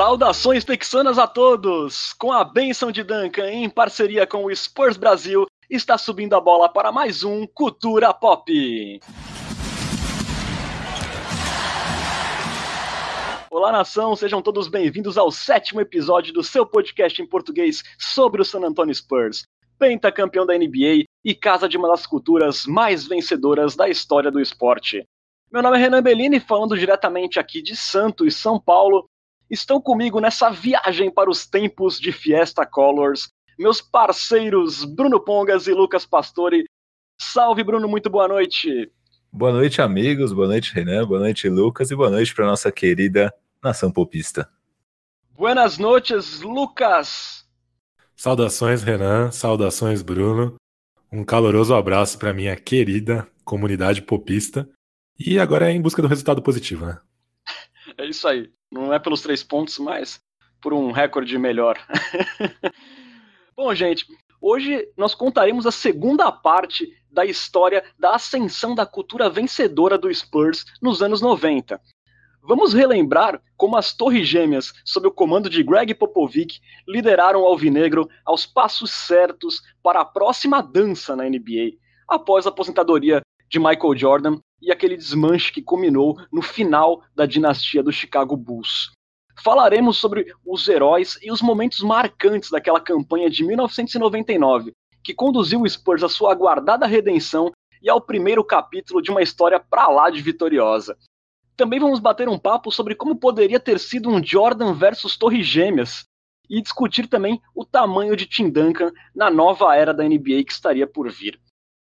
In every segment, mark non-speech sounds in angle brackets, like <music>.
Saudações texanas a todos! Com a benção de Duncan, em parceria com o Spurs Brasil, está subindo a bola para mais um Cultura Pop. Olá, nação, sejam todos bem-vindos ao sétimo episódio do seu podcast em português sobre o San Antonio Spurs, pentacampeão da NBA e casa de uma das culturas mais vencedoras da história do esporte. Meu nome é Renan Bellini, falando diretamente aqui de Santos, São Paulo, estão comigo nessa viagem para os tempos de Fiesta Colors, meus parceiros Bruno Pongas e Lucas Pastore. Salve, Bruno, muito boa noite. Boa noite, amigos. Boa noite, Renan. Boa noite, Lucas. E boa noite para nossa querida nação popista. Buenas noites, Lucas. Saudações, Renan. Saudações, Bruno. Um caloroso abraço para minha querida comunidade popista. E agora é em busca do resultado positivo, né? É isso aí. Não é pelos três pontos, mas por um recorde melhor. <laughs> Bom, gente, hoje nós contaremos a segunda parte da história da ascensão da cultura vencedora do Spurs nos anos 90. Vamos relembrar como as Torres Gêmeas, sob o comando de Greg Popovich, lideraram o Alvinegro aos passos certos para a próxima dança na NBA, após a aposentadoria de Michael Jordan e aquele desmanche que culminou no final da dinastia do Chicago Bulls. Falaremos sobre os heróis e os momentos marcantes daquela campanha de 1999, que conduziu o Spurs à sua aguardada redenção e ao primeiro capítulo de uma história pra lá de vitoriosa. Também vamos bater um papo sobre como poderia ter sido um Jordan versus Torres Gêmeas e discutir também o tamanho de Tim Duncan na nova era da NBA que estaria por vir.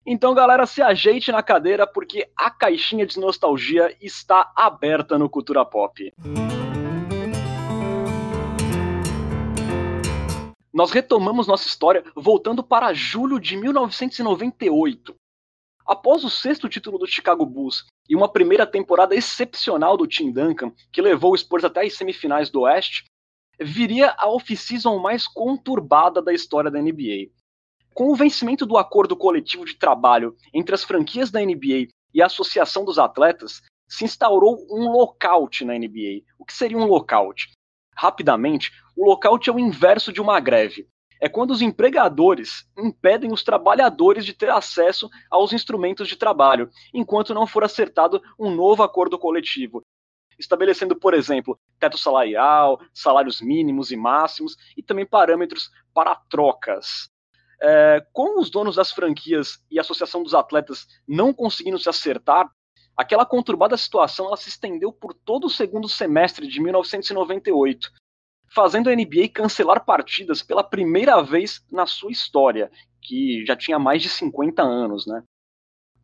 Então, galera, se ajeite na cadeira porque a caixinha de nostalgia está aberta no Cultura Pop. Nós retomamos nossa história voltando para julho de 1998. Após o sexto título do Chicago Bulls e uma primeira temporada excepcional do Tim Duncan, que levou o Spurs até as semifinais do Oeste, viria a off-season mais conturbada da história da NBA. Com o vencimento do acordo coletivo de trabalho entre as franquias da NBA e a Associação dos Atletas, se instaurou um lockout na NBA. O que seria um lockout? Rapidamente, o lockout é o inverso de uma greve. É quando os empregadores impedem os trabalhadores de ter acesso aos instrumentos de trabalho, enquanto não for acertado um novo acordo coletivo, estabelecendo, por exemplo, teto salarial, salários mínimos e máximos e também parâmetros para trocas. É, com os donos das franquias e a Associação dos Atletas não conseguindo se acertar, aquela conturbada situação ela se estendeu por todo o segundo semestre de 1998, fazendo a NBA cancelar partidas pela primeira vez na sua história, que já tinha mais de 50 anos, né?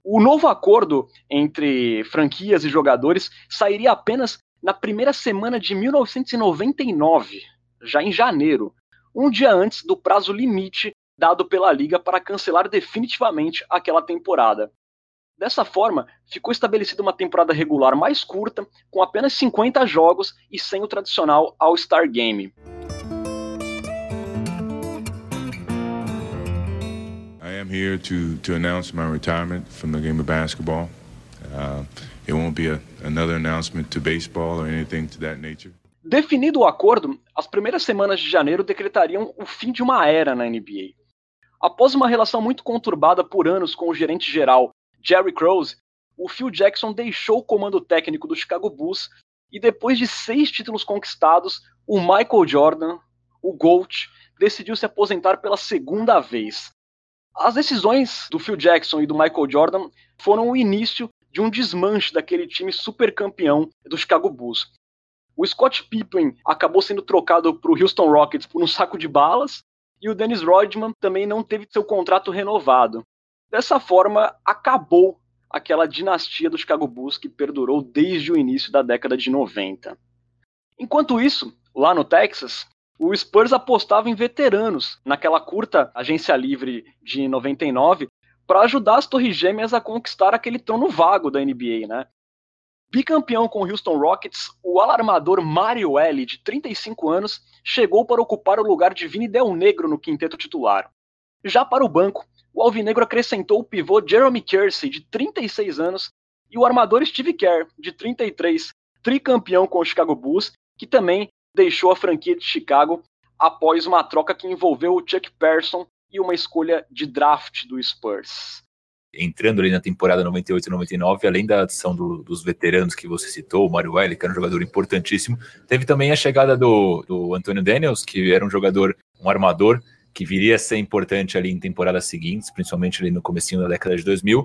O novo acordo entre franquias e jogadores sairia apenas na primeira semana de 1999, já em janeiro, um dia antes do prazo limite dado pela liga para cancelar definitivamente aquela temporada. Dessa forma, ficou estabelecida uma temporada regular mais curta, com apenas 50 jogos e sem o tradicional All-Star Game. I am here to, to announce my retirement from the game of basketball. Uh, it won't be a, another announcement to baseball or anything to that nature. Definido o acordo, as primeiras semanas de janeiro decretariam o fim de uma era na NBA. Após uma relação muito conturbada por anos com o gerente geral Jerry Krause, o Phil Jackson deixou o comando técnico do Chicago Bulls e depois de seis títulos conquistados, o Michael Jordan, o GOAT, decidiu se aposentar pela segunda vez. As decisões do Phil Jackson e do Michael Jordan foram o início de um desmanche daquele time super campeão do Chicago Bulls. O Scott Pippen acabou sendo trocado para o Houston Rockets por um saco de balas e o Dennis Rodman também não teve seu contrato renovado. Dessa forma, acabou aquela dinastia do Chicago Bulls que perdurou desde o início da década de 90. Enquanto isso, lá no Texas, o Spurs apostava em veteranos naquela curta agência livre de 99 para ajudar as Torres Gêmeas a conquistar aquele trono vago da NBA, né? Bicampeão com o Houston Rockets, o alarmador Mario L, de 35 anos, chegou para ocupar o lugar de Vini Del Negro no quinteto titular. Já para o banco, o Alvinegro acrescentou o pivô Jeremy Kersey, de 36 anos, e o armador Steve Kerr, de 33, tricampeão com o Chicago Bulls, que também deixou a franquia de Chicago após uma troca que envolveu o Chuck Person e uma escolha de draft do Spurs. Entrando ali na temporada 98 e 99, além da adição do, dos veteranos que você citou, o Mario Wiley, que era um jogador importantíssimo, teve também a chegada do, do Antonio Daniels, que era um jogador, um armador, que viria a ser importante ali em temporadas seguintes, principalmente ali no comecinho da década de 2000,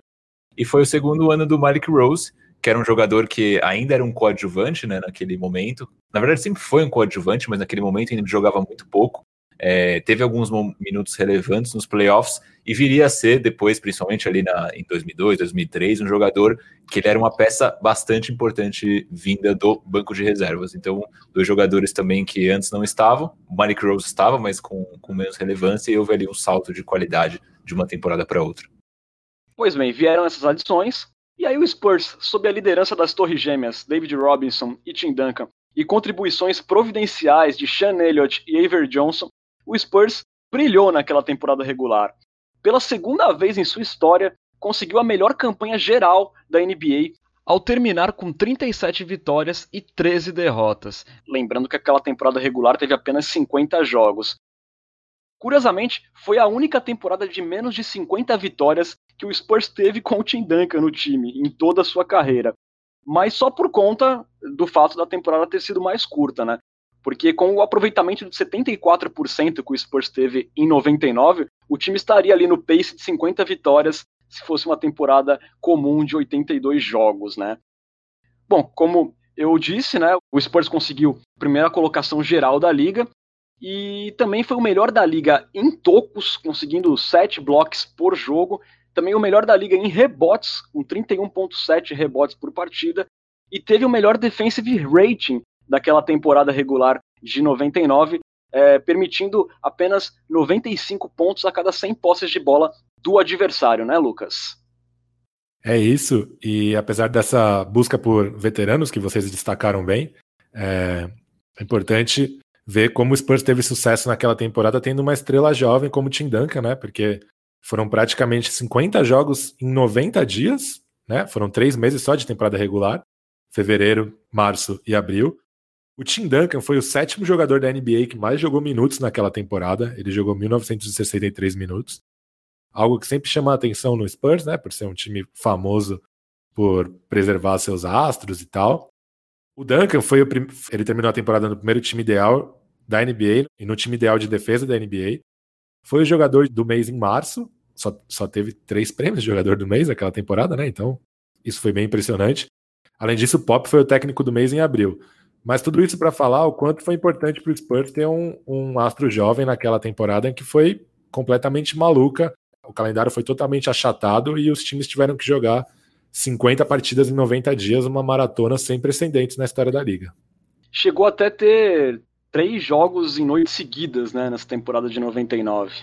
e foi o segundo ano do Malik Rose, que era um jogador que ainda era um coadjuvante, né, naquele momento. Na verdade, sempre foi um coadjuvante, mas naquele momento ainda jogava muito pouco. É, teve alguns minutos relevantes nos playoffs e viria a ser depois, principalmente ali na, em 2002, 2003, um jogador que ele era uma peça bastante importante vinda do banco de reservas. Então, dois jogadores também que antes não estavam, o Malik Rose estava, mas com, com menos relevância, e houve ali um salto de qualidade de uma temporada para outra. Pois bem, vieram essas adições, e aí o Spurs, sob a liderança das Torres Gêmeas, David Robinson e Tim Duncan, e contribuições providenciais de Sean Elliott e Avery Johnson, o Spurs brilhou naquela temporada regular. Pela segunda vez em sua história, conseguiu a melhor campanha geral da NBA, ao terminar com 37 vitórias e 13 derrotas. Lembrando que aquela temporada regular teve apenas 50 jogos. Curiosamente, foi a única temporada de menos de 50 vitórias que o Spurs teve com o Tim Duncan no time em toda a sua carreira. Mas só por conta do fato da temporada ter sido mais curta, né? Porque com o aproveitamento de 74% que o Spurs teve em 99, o time estaria ali no pace de 50 vitórias se fosse uma temporada comum de 82 jogos, né? Bom, como eu disse, né, o Spurs conseguiu a primeira colocação geral da liga e também foi o melhor da liga em tocos, conseguindo 7 blocos por jogo. Também o melhor da liga em rebotes, com 31,7 rebotes por partida. E teve o melhor defensive rating daquela temporada regular de 99, é, permitindo apenas 95 pontos a cada 100 posses de bola do adversário, né, Lucas? É isso, e apesar dessa busca por veteranos que vocês destacaram bem, é, é importante ver como o Spurs teve sucesso naquela temporada tendo uma estrela jovem como o Tim Duncan, né? Porque foram praticamente 50 jogos em 90 dias, né? Foram três meses só de temporada regular, fevereiro, março e abril. O Tim Duncan foi o sétimo jogador da NBA que mais jogou minutos naquela temporada. Ele jogou 1963 minutos. Algo que sempre chama a atenção no Spurs, né? Por ser um time famoso por preservar seus astros e tal. O Duncan foi o prim... ele terminou a temporada no primeiro time ideal da NBA e no time ideal de defesa da NBA. Foi o jogador do mês em março, só, só teve três prêmios de jogador do mês naquela temporada, né? Então, isso foi bem impressionante. Além disso, o Pop foi o técnico do mês em abril. Mas tudo isso para falar o quanto foi importante para o Spurs ter um, um astro jovem naquela temporada em que foi completamente maluca. O calendário foi totalmente achatado e os times tiveram que jogar 50 partidas em 90 dias, uma maratona sem precedentes na história da liga. Chegou até ter três jogos em noites seguidas, né, nessa temporada de 99.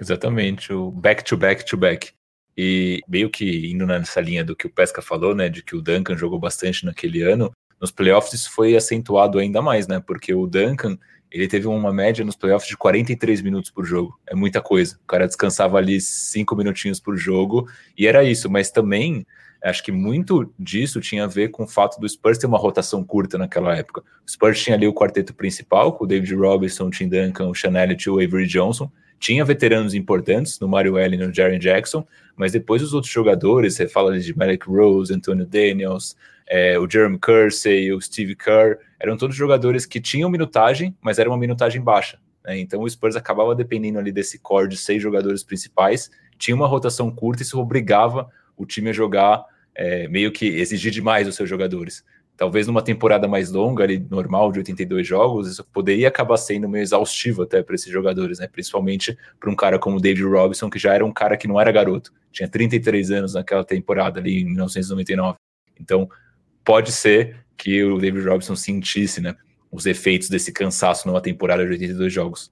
Exatamente, o back to back to back. E meio que indo nessa linha do que o Pesca falou, né, de que o Duncan jogou bastante naquele ano, nos playoffs isso foi acentuado ainda mais, né, porque o Duncan, ele teve uma média nos playoffs de 43 minutos por jogo. É muita coisa. O cara descansava ali cinco minutinhos por jogo e era isso. Mas também acho que muito disso tinha a ver com o fato do Spurs ter uma rotação curta naquela época. O Spurs tinha ali o quarteto principal, com o David Robinson, o Tim Duncan, o Sean e o Avery Johnson. Tinha veteranos importantes no Mario Allen e no Jaren Jackson, mas depois os outros jogadores, você fala de Malik Rose, Antonio Daniels, é, o Jeremy Kersey, o Steve Kerr, eram todos jogadores que tinham minutagem, mas era uma minutagem baixa. Né? Então o Spurs acabava dependendo ali desse core de seis jogadores principais, tinha uma rotação curta e isso obrigava o time a jogar é, meio que exigir demais dos seus jogadores. Talvez numa temporada mais longa, ali, normal, de 82 jogos, isso poderia acabar sendo meio exaustivo até para esses jogadores, né? principalmente para um cara como o David Robinson, que já era um cara que não era garoto, tinha 33 anos naquela temporada ali em 1999. Então, pode ser que o David Robinson sentisse, né, os efeitos desse cansaço numa temporada de 82 jogos.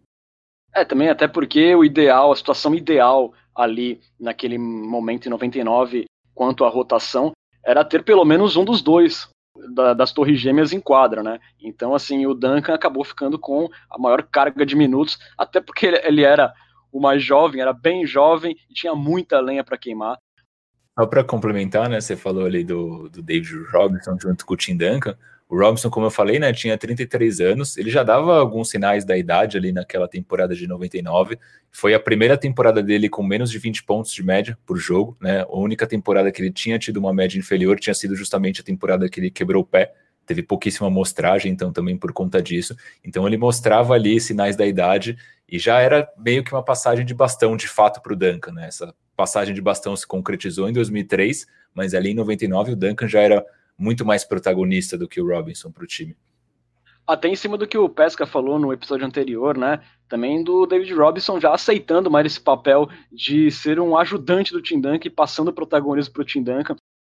É, também até porque o ideal, a situação ideal ali naquele momento em 99, quanto à rotação, era ter pelo menos um dos dois da, das torres gêmeas em quadra, né? Então, assim, o Duncan acabou ficando com a maior carga de minutos, até porque ele, ele era o mais jovem, era bem jovem e tinha muita lenha para queimar. Só para complementar, né? Você falou ali do, do David Robinson junto com o Tim Duncan. O Robinson, como eu falei, né, tinha 33 anos, ele já dava alguns sinais da idade ali naquela temporada de 99. Foi a primeira temporada dele com menos de 20 pontos de média por jogo, né? A única temporada que ele tinha tido uma média inferior tinha sido justamente a temporada que ele quebrou o pé. Teve pouquíssima amostragem, então também por conta disso. Então ele mostrava ali sinais da idade e já era meio que uma passagem de bastão de fato para o Duncan, né? Essa passagem de bastão se concretizou em 2003, mas ali em 99 o Duncan já era muito mais protagonista do que o Robinson para o time. Até em cima do que o Pesca falou no episódio anterior, né? Também do David Robinson já aceitando mais esse papel de ser um ajudante do Tim Duncan e passando protagonismo para o Tim Duncan.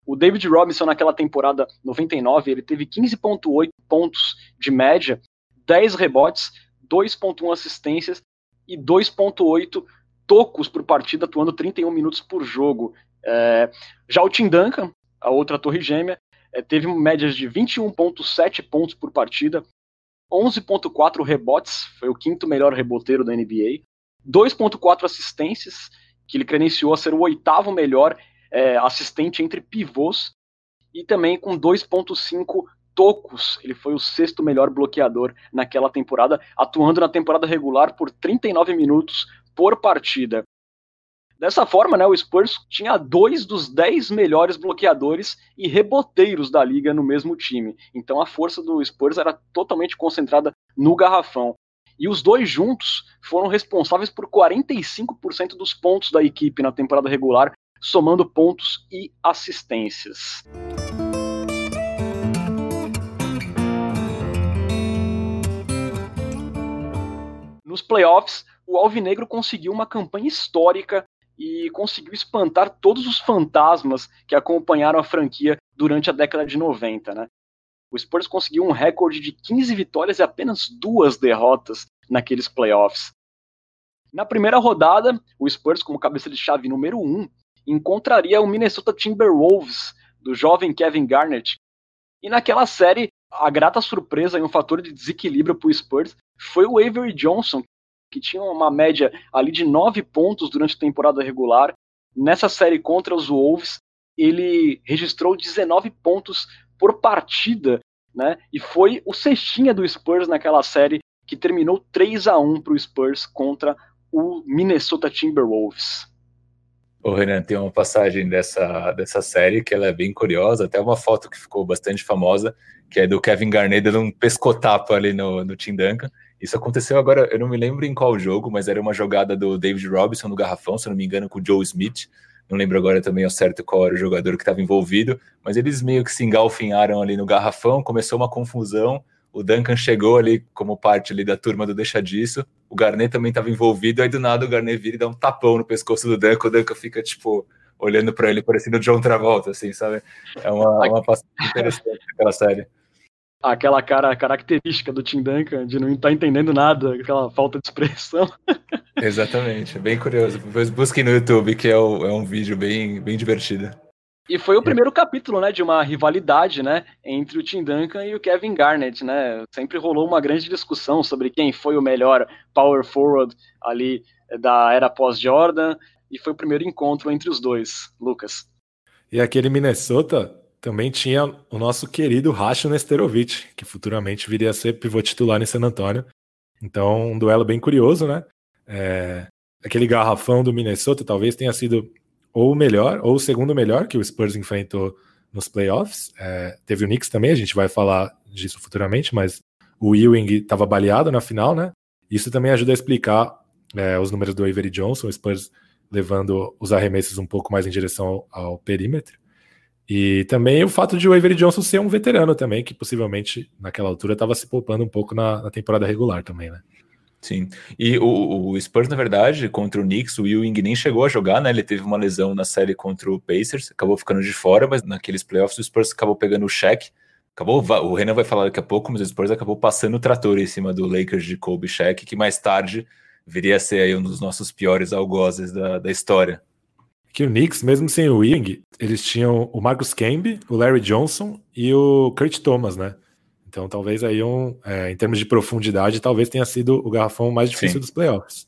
O David Robinson naquela temporada 99, ele teve 15.8 pontos de média, 10 rebotes, 2.1 assistências e 2.8 tocos por partida, atuando 31 minutos por jogo. É, já o Tim Duncan, a outra torre gêmea, é, teve médias de 21,7 pontos por partida, 11,4 rebotes, foi o quinto melhor reboteiro da NBA, 2,4 assistências, que ele credenciou a ser o oitavo melhor é, assistente entre pivôs, e também com 2,5 tocos, ele foi o sexto melhor bloqueador naquela temporada, atuando na temporada regular por 39 minutos por partida. Dessa forma, né, o Spurs tinha dois dos dez melhores bloqueadores e reboteiros da liga no mesmo time. Então a força do Spurs era totalmente concentrada no garrafão. E os dois juntos foram responsáveis por 45% dos pontos da equipe na temporada regular, somando pontos e assistências. Nos playoffs, o Alvinegro conseguiu uma campanha histórica e conseguiu espantar todos os fantasmas que acompanharam a franquia durante a década de 90, né? O Spurs conseguiu um recorde de 15 vitórias e apenas duas derrotas naqueles playoffs. Na primeira rodada, o Spurs, como cabeça de chave número 1, um, encontraria o Minnesota Timberwolves, do jovem Kevin Garnett. E naquela série, a grata surpresa e um fator de desequilíbrio para o Spurs foi o Avery Johnson, que tinha uma média ali de nove pontos durante a temporada regular. Nessa série contra os Wolves, ele registrou 19 pontos por partida, né? E foi o cestinha do Spurs naquela série que terminou 3 a 1 para o Spurs contra o Minnesota Timberwolves. O Renan tem uma passagem dessa, dessa série que ela é bem curiosa, até uma foto que ficou bastante famosa, que é do Kevin Garnett dando um pescotapo ali no, no Tim Duncan. Isso aconteceu agora, eu não me lembro em qual jogo, mas era uma jogada do David Robinson no garrafão, se não me engano, com o Joe Smith. Não lembro agora também ao certo qual era o jogador que estava envolvido, mas eles meio que se engalfinharam ali no garrafão, começou uma confusão. O Duncan chegou ali como parte ali da turma do Deixa Disso. O Garnet também estava envolvido, aí do nada o Garnet vira e dá um tapão no pescoço do Duncan. O Duncan fica tipo olhando para ele, parecendo o John Travolta, assim, sabe? É uma, uma passagem interessante aquela série aquela cara característica do Tim Duncan de não estar tá entendendo nada, aquela falta de expressão. <laughs> Exatamente, bem curioso. Depois busquem no YouTube, que é, o, é um vídeo bem, bem divertido. E foi o primeiro capítulo, né, de uma rivalidade, né, entre o Tim Duncan e o Kevin Garnett, né? Sempre rolou uma grande discussão sobre quem foi o melhor power forward ali da era pós-Jordan, e foi o primeiro encontro entre os dois, Lucas. E aquele Minnesota também tinha o nosso querido Racho Nesterovic, que futuramente viria a ser pivô titular em San Antônio. Então, um duelo bem curioso, né? É, aquele garrafão do Minnesota talvez tenha sido ou o melhor, ou o segundo melhor que o Spurs enfrentou nos playoffs. É, teve o Knicks também, a gente vai falar disso futuramente, mas o Ewing estava baleado na final, né? Isso também ajuda a explicar é, os números do Avery Johnson, o Spurs levando os arremessos um pouco mais em direção ao, ao perímetro. E também o fato de o Avery Johnson ser um veterano também, que possivelmente naquela altura estava se poupando um pouco na, na, temporada regular também, né? Sim. E o, o, Spurs, na verdade, contra o Knicks, o Ewing nem chegou a jogar, né? Ele teve uma lesão na série contra o Pacers, acabou ficando de fora, mas naqueles playoffs o Spurs acabou pegando o cheque. Acabou, o Renan vai falar daqui a pouco, mas o Spurs acabou passando o trator em cima do Lakers de Kobe Shaq, que mais tarde viria a ser aí um dos nossos piores algozes da, da história que o Knicks, mesmo sem o Wing, eles tinham o Marcus Camby, o Larry Johnson e o Kurt Thomas, né? Então talvez aí um, é, em termos de profundidade, talvez tenha sido o garrafão mais difícil Sim. dos playoffs.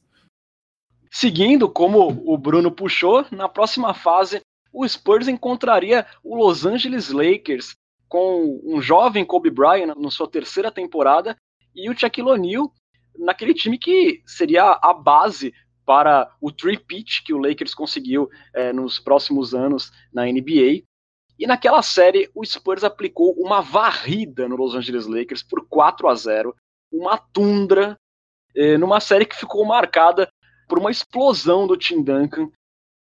Seguindo, como o Bruno puxou, na próxima fase o Spurs encontraria o Los Angeles Lakers com um jovem Kobe Bryant na sua terceira temporada e o Shaquille O'Neal naquele time que seria a base para o three-pitch que o Lakers conseguiu é, nos próximos anos na NBA. E naquela série, o Spurs aplicou uma varrida no Los Angeles Lakers por 4 a 0 uma tundra, é, numa série que ficou marcada por uma explosão do Tim Duncan.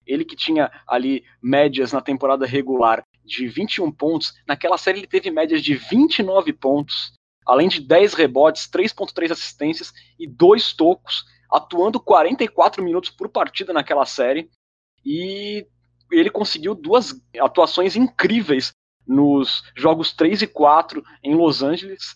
Ele que tinha ali médias na temporada regular de 21 pontos, naquela série ele teve médias de 29 pontos, além de 10 rebotes, 3.3 assistências e dois tocos, atuando 44 minutos por partida naquela série. E ele conseguiu duas atuações incríveis nos jogos 3 e 4 em Los Angeles.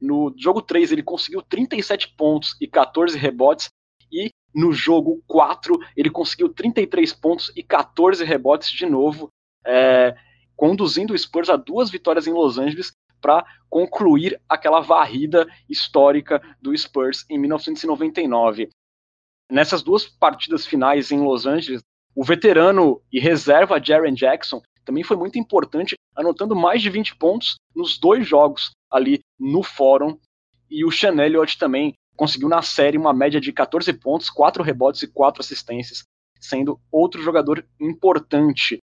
No jogo 3 ele conseguiu 37 pontos e 14 rebotes e no jogo 4 ele conseguiu 33 pontos e 14 rebotes de novo. É, conduzindo o Spurs a duas vitórias em Los Angeles para concluir aquela varrida histórica do Spurs em 1999. Nessas duas partidas finais em Los Angeles, o veterano e reserva Jaren Jackson também foi muito importante, anotando mais de 20 pontos nos dois jogos ali no fórum. E o Sean Elliott também conseguiu na série uma média de 14 pontos, 4 rebotes e 4 assistências, sendo outro jogador importante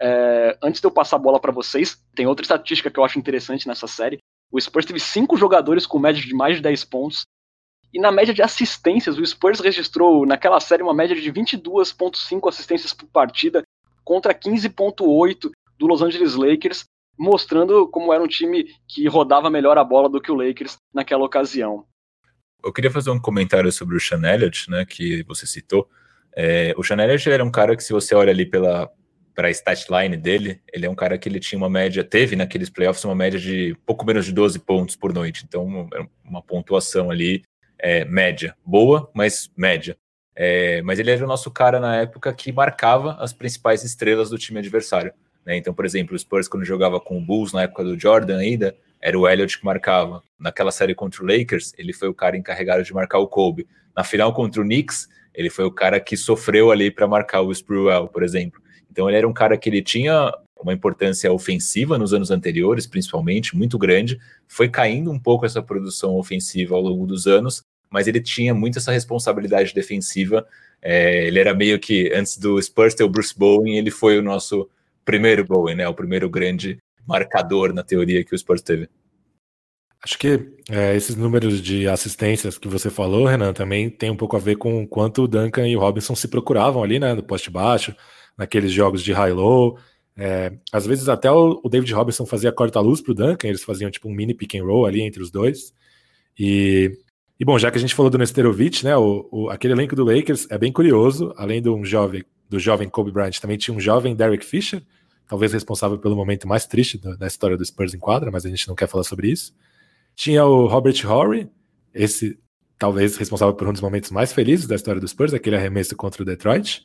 é, antes de eu passar a bola para vocês, tem outra estatística que eu acho interessante nessa série. O Spurs teve cinco jogadores com média de mais de 10 pontos. E na média de assistências, o Spurs registrou naquela série uma média de 22,5 assistências por partida contra 15,8 do Los Angeles Lakers, mostrando como era um time que rodava melhor a bola do que o Lakers naquela ocasião. Eu queria fazer um comentário sobre o Sean Elliott, né, que você citou. É, o Sean Elliott era um cara que, se você olha ali pela, para a statline dele, ele é um cara que ele tinha uma média, teve naqueles playoffs uma média de pouco menos de 12 pontos por noite. Então, uma pontuação ali é, média. Boa, mas média. É, mas ele era o nosso cara na época que marcava as principais estrelas do time adversário. Né? Então, por exemplo, o Spurs, quando jogava com o Bulls na época do Jordan ainda, era o Elliott que marcava. Naquela série contra o Lakers, ele foi o cara encarregado de marcar o Kobe. Na final contra o Knicks, ele foi o cara que sofreu ali para marcar o Sprewell, por exemplo. Então ele era um cara que ele tinha uma importância ofensiva nos anos anteriores, principalmente, muito grande. Foi caindo um pouco essa produção ofensiva ao longo dos anos, mas ele tinha muito essa responsabilidade defensiva. É, ele era meio que, antes do Spurs ter o Bruce Bowen, ele foi o nosso primeiro Bowen, né? O primeiro grande marcador na teoria que o Spurs teve. Acho que é, esses números de assistências que você falou, Renan, também tem um pouco a ver com o quanto o Duncan e o Robinson se procuravam ali, né, no poste baixo naqueles jogos de high-low. É, às vezes até o, o, David Robinson fazia corta-luz para o Duncan, eles faziam tipo um mini pick and roll ali entre os dois. E, e bom, já que a gente falou do Nesterovic, né, o, o, aquele elenco do Lakers é bem curioso, além do um jovem, do jovem Kobe Bryant, também tinha um jovem Derek Fisher, talvez responsável pelo momento mais triste da, da história do Spurs em quadra, mas a gente não quer falar sobre isso. Tinha o Robert Horry, esse talvez responsável por um dos momentos mais felizes da história do Spurs, aquele arremesso contra o Detroit.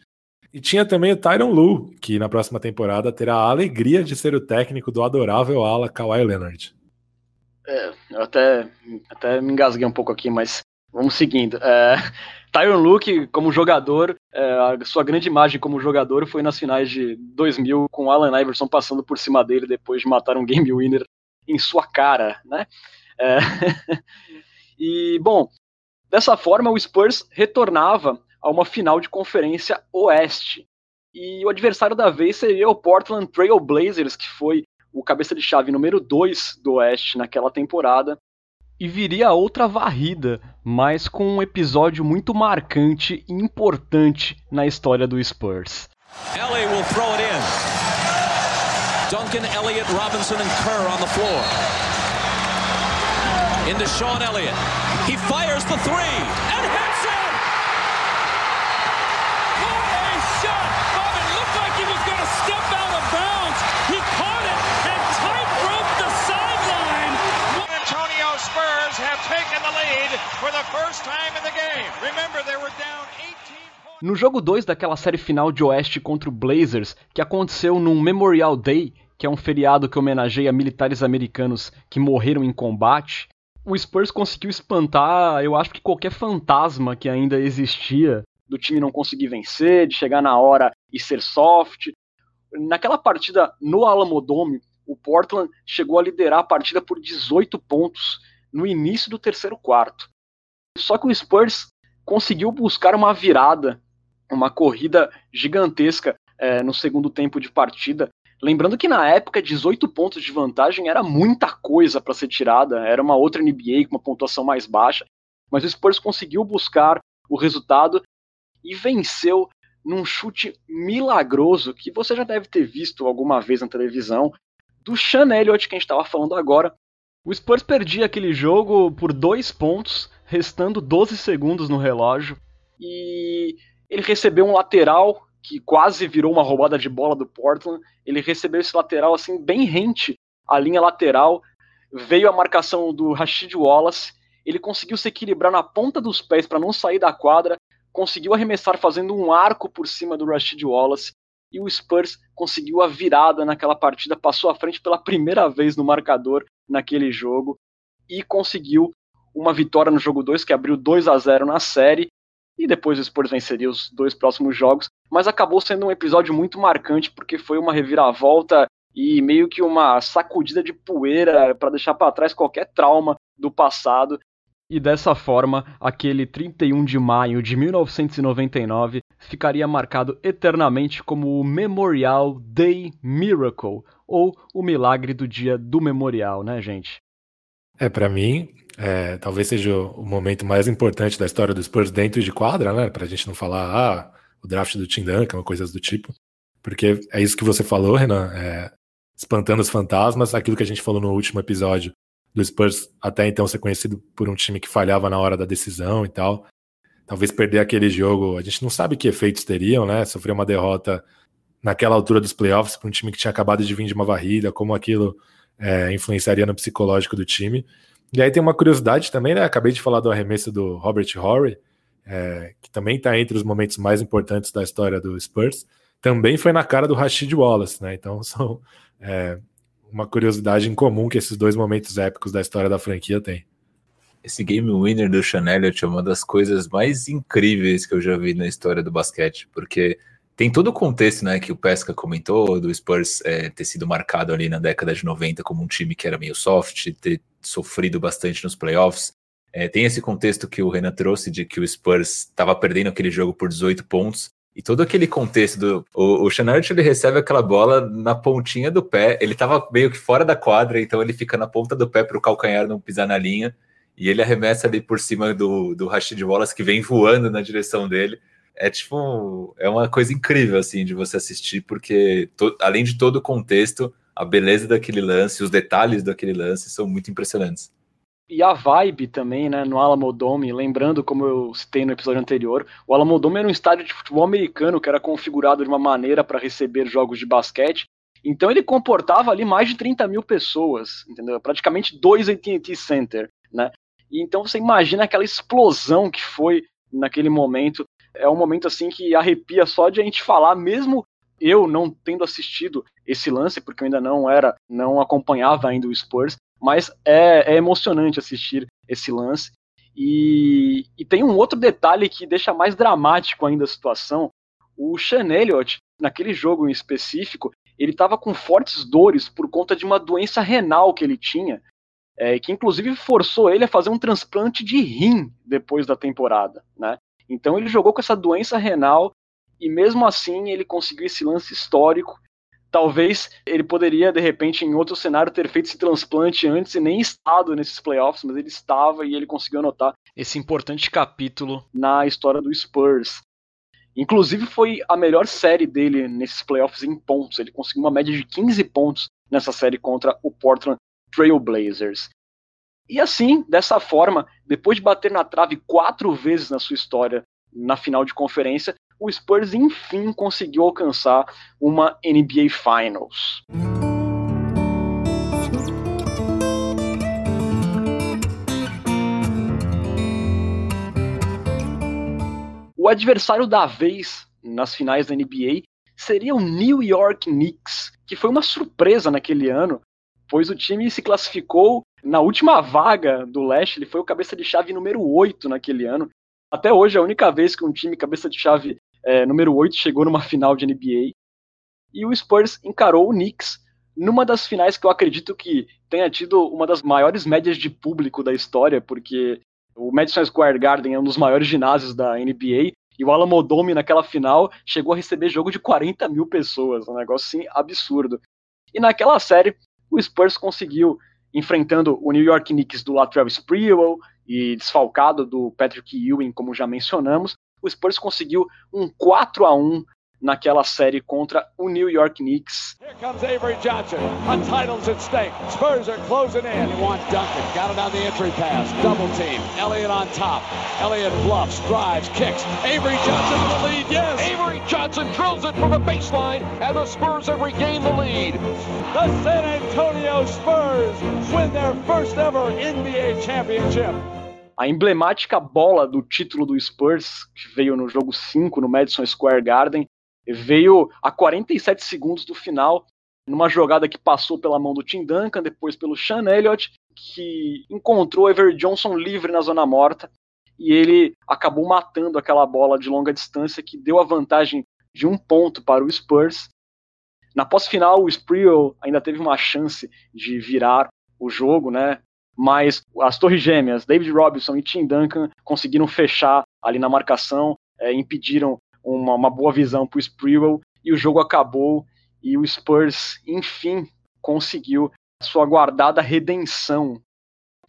E tinha também o Tyron Lu, que na próxima temporada terá a alegria de ser o técnico do adorável ala Kawhi Leonard. É, eu até, até me engasguei um pouco aqui, mas vamos seguindo. É, <laughs> Tyron Lu, que como jogador, é, a sua grande imagem como jogador foi nas finais de 2000, com Allen Iverson passando por cima dele depois de matar um game winner em sua cara, né? É, <laughs> e, bom, dessa forma o Spurs retornava a uma final de conferência oeste. E o adversário da vez seria o Portland Trail Blazers, que foi o cabeça de chave número 2 do oeste naquela temporada. E viria outra varrida, mas com um episódio muito marcante e importante na história do Spurs. Will throw it in. Duncan, Elliott, Robinson and Kerr on the floor. Into Sean Elliott. He fires the three. No jogo 2 daquela série final de Oeste contra o Blazers, que aconteceu num Memorial Day, que é um feriado que homenageia militares americanos que morreram em combate, o Spurs conseguiu espantar, eu acho que qualquer fantasma que ainda existia do time não conseguir vencer, de chegar na hora e ser soft. Naquela partida no Alamodome, o Portland chegou a liderar a partida por 18 pontos no início do terceiro quarto. Só que o Spurs conseguiu buscar uma virada, uma corrida gigantesca é, no segundo tempo de partida. Lembrando que na época 18 pontos de vantagem era muita coisa para ser tirada, era uma outra NBA com uma pontuação mais baixa, mas o Spurs conseguiu buscar o resultado e venceu num chute milagroso que você já deve ter visto alguma vez na televisão, do Sean Elliott que a gente estava falando agora. O Spurs perdia aquele jogo por dois pontos, restando 12 segundos no relógio, e ele recebeu um lateral que quase virou uma roubada de bola do Portland. Ele recebeu esse lateral assim bem rente à linha lateral. Veio a marcação do Rashid Wallace. Ele conseguiu se equilibrar na ponta dos pés para não sair da quadra. Conseguiu arremessar fazendo um arco por cima do Rashid Wallace. E o Spurs conseguiu a virada naquela partida, passou à frente pela primeira vez no marcador naquele jogo e conseguiu uma vitória no jogo 2 que abriu 2 a 0 na série e depois o Spurs venceria os dois próximos jogos, mas acabou sendo um episódio muito marcante porque foi uma reviravolta e meio que uma sacudida de poeira para deixar para trás qualquer trauma do passado. E dessa forma, aquele 31 de maio de 1999 ficaria marcado eternamente como o Memorial Day Miracle, ou o milagre do dia do memorial, né, gente? É, para mim, é, talvez seja o momento mais importante da história do Spurs dentro de quadra, né? Pra gente não falar, ah, o draft do Tim Duncan, coisas do tipo. Porque é isso que você falou, Renan, é, espantando os fantasmas, aquilo que a gente falou no último episódio do Spurs até então ser conhecido por um time que falhava na hora da decisão e tal. Talvez perder aquele jogo, a gente não sabe que efeitos teriam, né? Sofrer uma derrota naquela altura dos playoffs para um time que tinha acabado de vir de uma varrida, como aquilo é, influenciaria no psicológico do time. E aí tem uma curiosidade também, né? Acabei de falar do arremesso do Robert Horry, é, que também está entre os momentos mais importantes da história do Spurs. Também foi na cara do Rashid Wallace, né? Então <laughs> são é, uma curiosidade em comum que esses dois momentos épicos da história da franquia têm. Esse game winner do Elliott é uma das coisas mais incríveis que eu já vi na história do basquete, porque tem todo o contexto, né, que o Pesca comentou, do Spurs é, ter sido marcado ali na década de 90 como um time que era meio soft, ter sofrido bastante nos playoffs. É, tem esse contexto que o Renan trouxe de que o Spurs estava perdendo aquele jogo por 18 pontos. E todo aquele contexto do. O, o ele recebe aquela bola na pontinha do pé. Ele estava meio que fora da quadra, então ele fica na ponta do pé para o calcanhar não pisar na linha. E ele arremessa ali por cima do, do Rashid Wallace, que vem voando na direção dele é tipo, é uma coisa incrível assim de você assistir, porque to, além de todo o contexto, a beleza daquele lance, os detalhes daquele lance são muito impressionantes. E a vibe também, né, no Alamodome, lembrando como eu citei no episódio anterior, o Alamodome era um estádio de futebol americano que era configurado de uma maneira para receber jogos de basquete, então ele comportava ali mais de 30 mil pessoas, entendeu? Praticamente dois AT&T Center, né? E então você imagina aquela explosão que foi naquele momento é um momento assim que arrepia só de a gente falar, mesmo eu não tendo assistido esse lance, porque eu ainda não era, não acompanhava ainda o Spurs, mas é, é emocionante assistir esse lance. E, e, tem um outro detalhe que deixa mais dramático ainda a situação. O Sean Elliott, naquele jogo em específico, ele estava com fortes dores por conta de uma doença renal que ele tinha, é, que inclusive forçou ele a fazer um transplante de rim depois da temporada, né? Então ele jogou com essa doença renal e mesmo assim ele conseguiu esse lance histórico. Talvez ele poderia, de repente, em outro cenário, ter feito esse transplante antes e nem estado nesses playoffs, mas ele estava e ele conseguiu anotar esse importante capítulo na história do Spurs. Inclusive, foi a melhor série dele nesses playoffs em pontos. Ele conseguiu uma média de 15 pontos nessa série contra o Portland Trail Blazers. E assim, dessa forma, depois de bater na trave quatro vezes na sua história na final de conferência, o Spurs enfim conseguiu alcançar uma NBA Finals. O adversário da vez nas finais da NBA seria o New York Knicks, que foi uma surpresa naquele ano, pois o time se classificou na última vaga do leste, ele foi o cabeça de chave número 8 naquele ano. Até hoje é a única vez que um time cabeça de chave é, número 8 chegou numa final de NBA. E o Spurs encarou o Knicks numa das finais que eu acredito que tenha tido uma das maiores médias de público da história, porque o Madison Square Garden é um dos maiores ginásios da NBA, e o Alamodome naquela final chegou a receber jogo de 40 mil pessoas, um negócio assim absurdo. E naquela série, o Spurs conseguiu, enfrentando o New York Knicks do Latrell Sprewell e desfalcado do Patrick Ewing, como já mencionamos, o Spurs conseguiu um 4 a 1 naquela série contra o New York Knicks. Here comes Avery Johnson. A title's at stake. Spurs are closing in. He wants Duncan. Got it on the entry pass. Double team. Elliott on top. Elliott bluffs, drives, kicks. Avery Johnson with the lead. Yes. Avery Johnson drills it from the baseline, and the Spurs have regained the lead. The San Antonio Spurs win their first ever NBA championship. A emblemática bola do título do Spurs, que veio no jogo 5 no Madison Square Garden, veio a 47 segundos do final, numa jogada que passou pela mão do Tim Duncan, depois pelo Sean Elliott, que encontrou Ever Johnson livre na zona morta, e ele acabou matando aquela bola de longa distância que deu a vantagem de um ponto para o Spurs. Na pós-final, o Sprewell ainda teve uma chance de virar o jogo, né? Mas as torres gêmeas, David Robinson e Tim Duncan, conseguiram fechar ali na marcação, é, impediram uma, uma boa visão para o Sprewell e o jogo acabou e o Spurs, enfim, conseguiu sua guardada redenção.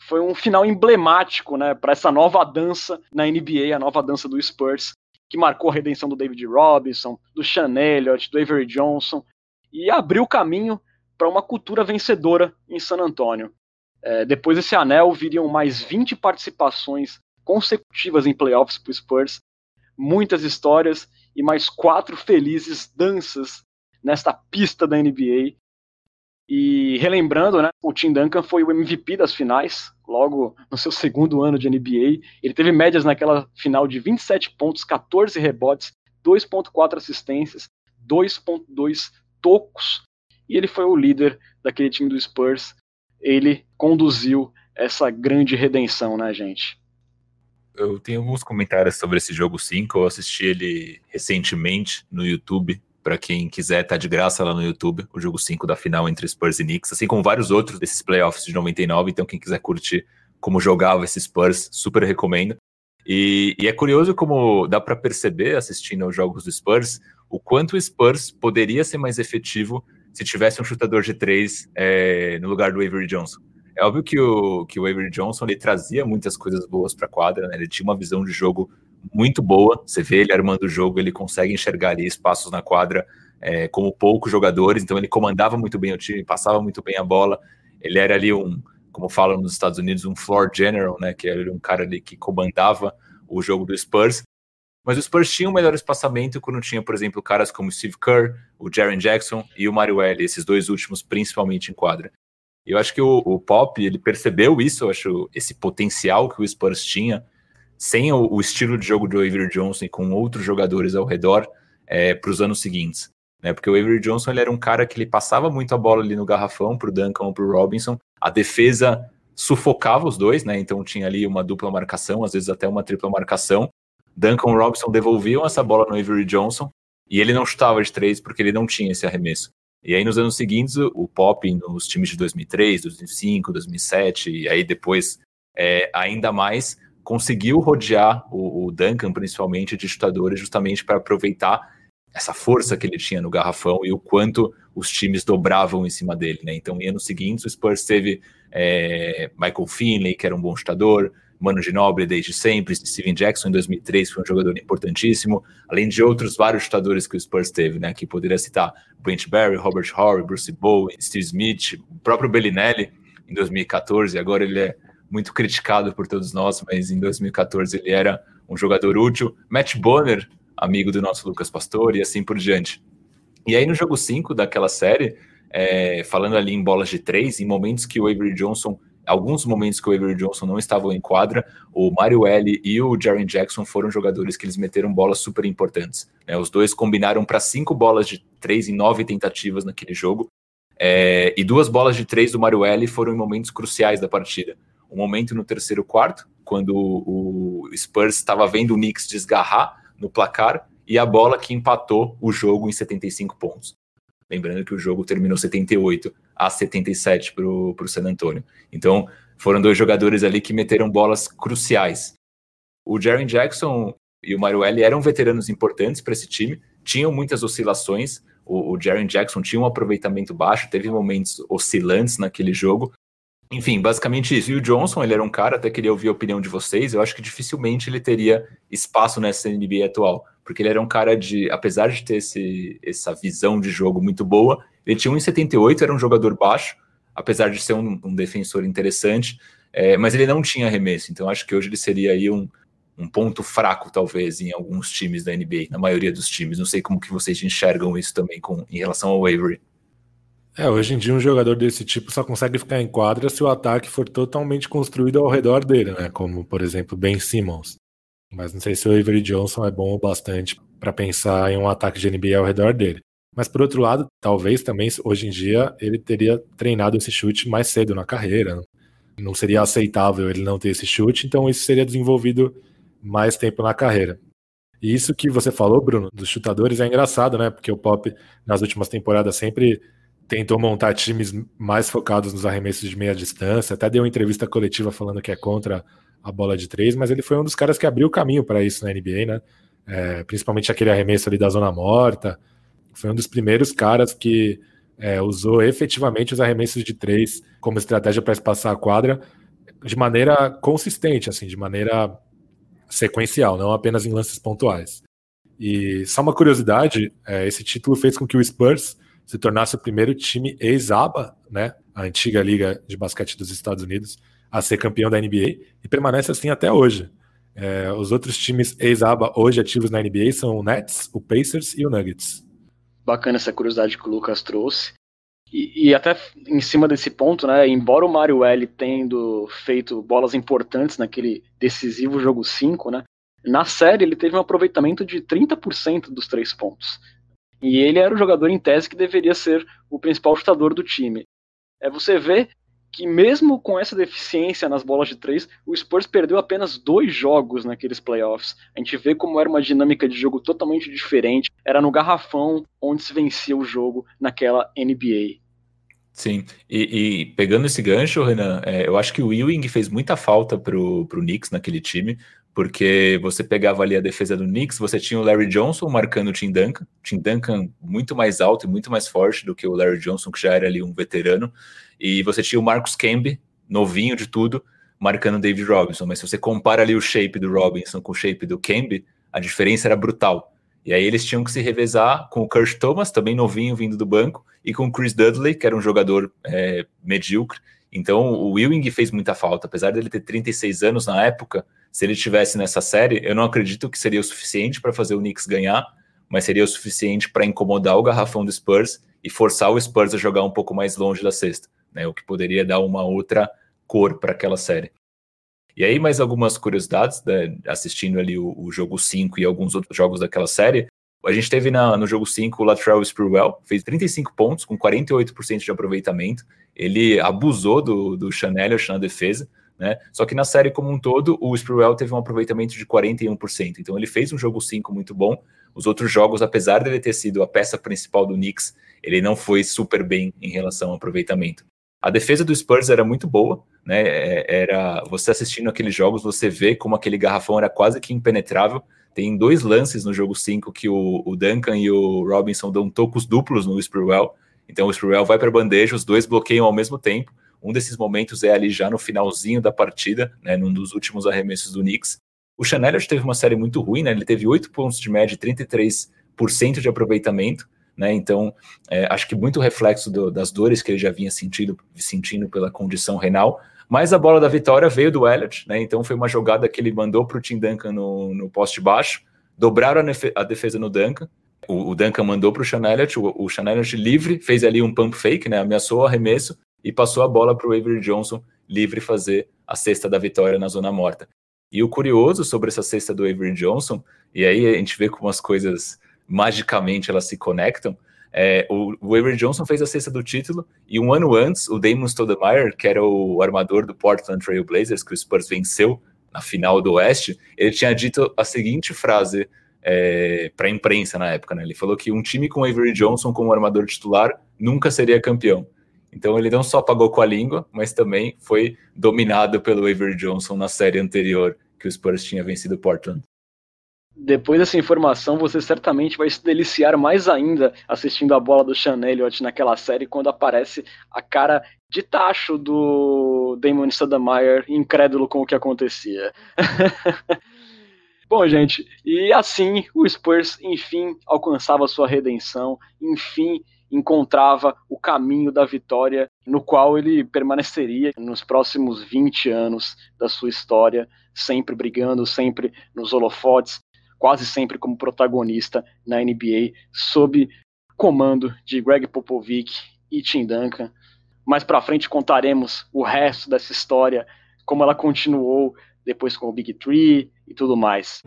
Foi um final emblemático né, para essa nova dança na NBA, a nova dança do Spurs, que marcou a redenção do David Robinson, do Sean Elliott, do Avery Johnson, e abriu o caminho para uma cultura vencedora em San Antonio. É, depois desse anel, viriam mais 20 participações consecutivas em playoffs para o Spurs, muitas histórias e mais quatro felizes danças nesta pista da NBA. E relembrando, né, o Tim Duncan foi o MVP das finais, logo no seu segundo ano de NBA. Ele teve médias naquela final de 27 pontos, 14 rebotes, 2.4 assistências, 2.2 tocos, e ele foi o líder daquele time do Spurs. Ele conduziu essa grande redenção, né, gente? eu tenho alguns comentários sobre esse jogo 5. Eu assisti ele recentemente no YouTube. Para quem quiser, tá de graça lá no YouTube, o jogo 5 da final entre Spurs e Knicks, assim como vários outros desses playoffs de 99. Então, quem quiser curtir como jogava esse Spurs, super recomendo. E, e é curioso como dá para perceber, assistindo aos jogos do Spurs, o quanto o Spurs poderia ser mais efetivo se tivesse um chutador de três é, no lugar do Avery Johnson. É óbvio que o, que o Avery Johnson ele trazia muitas coisas boas para a quadra, né? ele tinha uma visão de jogo muito boa. Você vê ele armando o jogo, ele consegue enxergar ali espaços na quadra é, como poucos jogadores, então ele comandava muito bem o time, passava muito bem a bola. Ele era ali um, como falam nos Estados Unidos, um floor general, né? Que era um cara ali que comandava o jogo do Spurs. Mas o Spurs tinha um melhor espaçamento quando tinha, por exemplo, caras como Steve Kerr, o Jaren Jackson e o Mario L, esses dois últimos principalmente em quadra. Eu acho que o, o, Pop, ele percebeu isso, eu acho, esse potencial que o Spurs tinha, sem o, o estilo de jogo do Avery Johnson e com outros jogadores ao redor, é, para os anos seguintes. Né? Porque o Avery Johnson ele era um cara que ele passava muito a bola ali no garrafão para o Duncan ou para o Robinson, a defesa sufocava os dois, né? Então tinha ali uma dupla marcação, às vezes até uma tripla marcação. Duncan Robinson devolviam essa bola no Avery Johnson e ele não chutava de três porque ele não tinha esse arremesso. E aí nos anos seguintes, o Pop nos times de 2003, 2005, 2007, e aí depois é, ainda mais, conseguiu rodear o, o Duncan, principalmente, de chutadores, justamente para aproveitar essa força que ele tinha no garrafão e o quanto os times dobravam em cima dele. Né? Então, em anos seguintes, o Spurs teve é, Michael Finley, que era um bom chutador, Mano Ginobili desde sempre, Steven Jackson em 2003 foi um jogador importantíssimo, além de outros vários chutadores que o Spurs teve, né, que poderia citar Brent Barry, Robert Horry, Bruce Bowen, Steve Smith, o próprio Bellinelli em 2014, agora ele é muito criticado por todos nós, mas em 2014 ele era um jogador útil, Matt Bonner, amigo do nosso Lucas Pastor e assim por diante. E aí no jogo 5 daquela série, é, falando ali em bolas de três, em momentos que o Avery Johnson alguns momentos que o Avery Johnson não estavam em quadra, o Mario L e o Jaren Jackson foram jogadores que eles meteram bolas super importantes. Né? Os dois combinaram para cinco bolas de três em nove tentativas naquele jogo. É, e duas bolas de três do Mario L foram em momentos cruciais da partida. Um momento no terceiro quarto, quando o Spurs estava vendo o Knicks desgarrar no placar, e a bola que empatou o jogo em 75 pontos. Lembrando que o jogo terminou 78 a 77 para o San Antonio. Então, foram dois jogadores ali que meteram bolas cruciais. O Jaren Jackson e o Mario L eram veteranos importantes para esse time, tinham muitas oscilações. O, o Jackson tinha um aproveitamento baixo, teve momentos oscilantes naquele jogo. Enfim, basicamente isso. E o Johnson, ele era um cara, até queria ouvir a opinião de vocês, eu acho que dificilmente ele teria espaço nessa NBA atual, porque ele era um cara de, apesar de ter esse, essa visão de jogo muito boa, ele tinha 1,78, era um jogador baixo, apesar de ser um, um defensor interessante, é, mas ele não tinha arremesso, então acho que hoje ele seria aí um, um ponto fraco, talvez, em alguns times da NBA, na maioria dos times. Não sei como que vocês enxergam isso também com, em relação ao Avery. É, hoje em dia um jogador desse tipo só consegue ficar em quadra se o ataque for totalmente construído ao redor dele, né? Como, por exemplo, Ben Simmons. Mas não sei se o Avery Johnson é bom o bastante para pensar em um ataque de NBA ao redor dele. Mas por outro lado, talvez também hoje em dia ele teria treinado esse chute mais cedo na carreira. Não seria aceitável ele não ter esse chute, então isso seria desenvolvido mais tempo na carreira. E isso que você falou, Bruno, dos chutadores é engraçado, né? Porque o Pop, nas últimas temporadas, sempre tentou montar times mais focados nos arremessos de meia distância. Até deu uma entrevista coletiva falando que é contra a bola de três, mas ele foi um dos caras que abriu o caminho para isso na NBA, né? É, principalmente aquele arremesso ali da zona morta. Foi um dos primeiros caras que é, usou efetivamente os arremessos de três como estratégia para espaçar a quadra de maneira consistente, assim, de maneira sequencial, não apenas em lances pontuais. E só uma curiosidade, é, esse título fez com que o Spurs se tornasse o primeiro time ex-ABA, né, a antiga liga de basquete dos Estados Unidos, a ser campeão da NBA e permanece assim até hoje. É, os outros times ex-ABA hoje ativos na NBA são o Nets, o Pacers e o Nuggets. Bacana essa curiosidade que o Lucas trouxe. E, e, até em cima desse ponto, né, embora o Mario L tendo feito bolas importantes naquele decisivo jogo 5, né, na série ele teve um aproveitamento de 30% dos três pontos. E ele era o jogador em tese que deveria ser o principal chutador do time. É você vê que mesmo com essa deficiência nas bolas de três, o Spurs perdeu apenas dois jogos naqueles playoffs. A gente vê como era uma dinâmica de jogo totalmente diferente. Era no garrafão onde se vencia o jogo naquela NBA. Sim, e, e pegando esse gancho, Renan, é, eu acho que o Ewing fez muita falta pro, pro Knicks naquele time, porque você pegava ali a defesa do Knicks, você tinha o Larry Johnson marcando o Tim Duncan, Tim Duncan muito mais alto e muito mais forte do que o Larry Johnson, que já era ali um veterano, e você tinha o Marcus Camby, novinho de tudo, marcando o David Robinson, mas se você compara ali o shape do Robinson com o shape do Camby, a diferença era brutal. E aí eles tinham que se revezar com o Kurt Thomas, também novinho vindo do banco, e com o Chris Dudley, que era um jogador é, medíocre. Então o Ewing fez muita falta, apesar dele ter 36 anos na época, se ele tivesse nessa série, eu não acredito que seria o suficiente para fazer o Knicks ganhar, mas seria o suficiente para incomodar o garrafão do Spurs e forçar o Spurs a jogar um pouco mais longe da cesta, né? O que poderia dar uma outra cor para aquela série. E aí, mais algumas curiosidades, né, assistindo ali o, o, jogo 5 e alguns outros jogos daquela série. A gente teve na, no jogo 5 o Latrell Sprewell, fez 35 pontos com 48% de aproveitamento. Ele abusou do, do Chanel na defesa. Né? Só que na série como um todo, o Sprewell teve um aproveitamento de 41%. Então ele fez um jogo 5 muito bom. Os outros jogos, apesar dele ter sido a peça principal do Knicks, ele não foi super bem em relação ao aproveitamento. A defesa do Spurs era muito boa, né? É, era você assistindo aqueles jogos, você vê como aquele garrafão era quase que impenetrável. Tem dois lances no jogo 5 que o, o, Duncan e o Robinson dão tocos duplos no Sprewell. Então o Sprewell vai para a bandeja, os dois bloqueiam ao mesmo tempo. Um desses momentos é ali já no finalzinho da partida, né, num dos últimos arremessos do Knicks. O Chanel teve uma série muito ruim, né? Ele teve 8 pontos de média e 33% de aproveitamento, né? Então, é, acho que muito reflexo do, das dores que ele já vinha sentindo, sentindo pela condição renal. Mas a bola da vitória veio do Elliott, né? Então foi uma jogada que ele mandou para o Tim Duncan no, no poste baixo, dobraram a, defesa no Duncan. O, o Duncan mandou para o Chanel, o, o Chanel livre, fez ali um pump fake, né? Ameaçou o arremesso e passou a bola para o Avery Johnson livre fazer a cesta da vitória na zona morta. E o curioso sobre essa cesta do Avery Johnson, e aí a gente vê como as coisas magicamente elas se conectam, é, o, o Avery Johnson fez a cesta do título e um ano antes o Damon Stoudemire, que era o armador do Portland Trail Blazers, que o Spurs venceu na final do Oeste, ele tinha dito a seguinte frase é, para a imprensa na época. Né? Ele falou que um time com Avery Johnson como armador titular nunca seria campeão. Então ele não só pagou com a língua, mas também foi dominado pelo Avery Johnson na série anterior que o Spurs tinha vencido Portland. Depois dessa informação, você certamente vai se deliciar mais ainda assistindo a bola do Sean Elliott naquela série quando aparece a cara de tacho do Damon Stoudemire, incrédulo com o que acontecia. <laughs> Bom, gente, e assim o Spurs enfim alcançava sua redenção, enfim encontrava o caminho da vitória no qual ele permaneceria nos próximos 20 anos da sua história, sempre brigando, sempre nos holofotes, quase sempre como protagonista na NBA, sob comando de Greg Popovich e Tim Duncan. Mais para frente contaremos o resto dessa história, como ela continuou depois com o Big Three e tudo mais.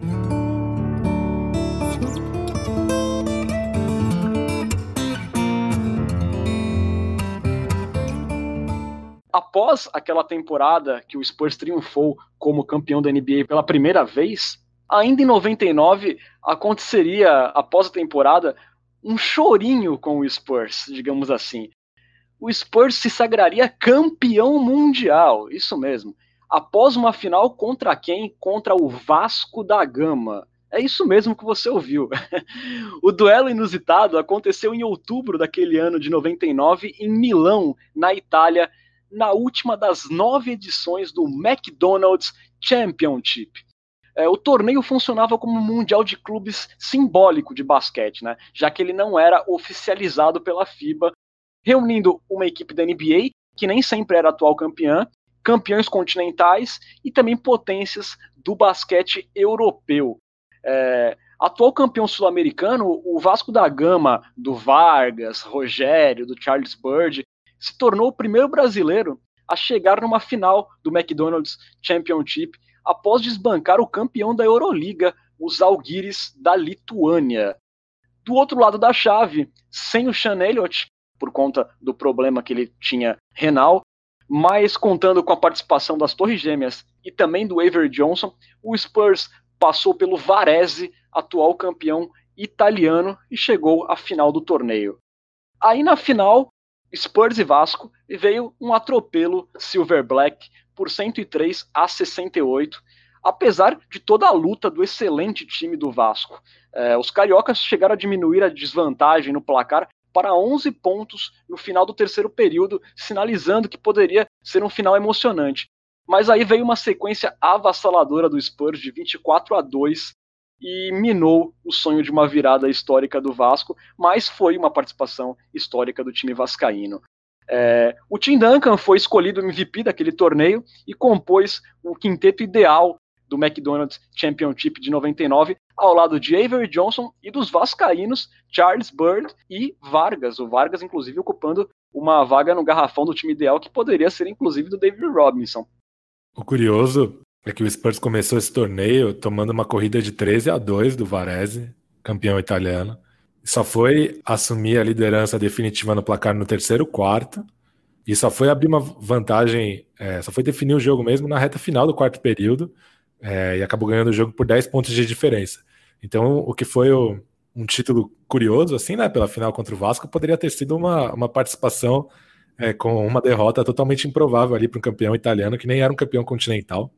Após aquela temporada que o Spurs triunfou como campeão da NBA pela primeira vez, ainda em 99 aconteceria, após a temporada, um chorinho com o Spurs, digamos assim. O Spurs se sagraria campeão mundial, isso mesmo. Após uma final contra quem? Contra o Vasco da Gama. É isso mesmo que você ouviu. <laughs> o duelo inusitado aconteceu em outubro daquele ano de 99 em Milão, na Itália, na última das nove edições do McDonald's Championship é, o torneio funcionava como um mundial de clubes simbólico de basquete, né? Já que ele não era oficializado pela FIBA, reunindo uma equipe da NBA, que nem sempre era atual campeã, campeões continentais e também potências do basquete europeu. É, atual campeão sul-americano, o Vasco da Gama, do Vargas, Rogério, do Charles Bird, se tornou o primeiro brasileiro a chegar numa final do McDonald's Championship após desbancar o campeão da Euroliga, os Algiris da Lituânia. Do outro lado da chave, sem o Sean Elliott, por conta do problema que ele tinha renal, mas contando com a participação das Torres Gêmeas e também do Avery Johnson, o Spurs passou pelo Varese, atual campeão italiano, e chegou à final do torneio. Aí na final, Spurs e Vasco, veio um atropelo Silver Black por 103 a 68, apesar de toda a luta do excelente time do Vasco. É, os cariocas chegaram a diminuir a desvantagem no placar para 11 pontos no final do terceiro período, sinalizando que poderia ser um final emocionante. Mas aí veio uma sequência avassaladora do Spurs de 24 a 2 e minou o sonho de uma virada histórica do Vasco, mas foi uma participação histórica do time vascaíno. É, o Tim Duncan foi escolhido MVP daquele torneio e compôs o quinteto ideal do McDonald's Championship de 99, ao lado de Avery Johnson e dos vascaínos Charles Bird e Vargas. O Vargas, inclusive, ocupando uma vaga no garrafão do time ideal que poderia ser, inclusive, do David Robinson. O curioso é que o Spurs começou esse torneio tomando uma corrida de 13 a 2 do Varese, campeão italiano. Só foi assumir a liderança definitiva no placar no terceiro quarto. E só foi abrir uma vantagem, é, só foi definir o jogo mesmo na reta final do quarto período. É, e acabou ganhando o jogo por 10 pontos de diferença. Então, o que foi o, um título curioso, assim, né, pela final contra o Vasco, poderia ter sido uma, uma participação é, com uma derrota totalmente improvável ali para um campeão italiano, que nem era um campeão continental.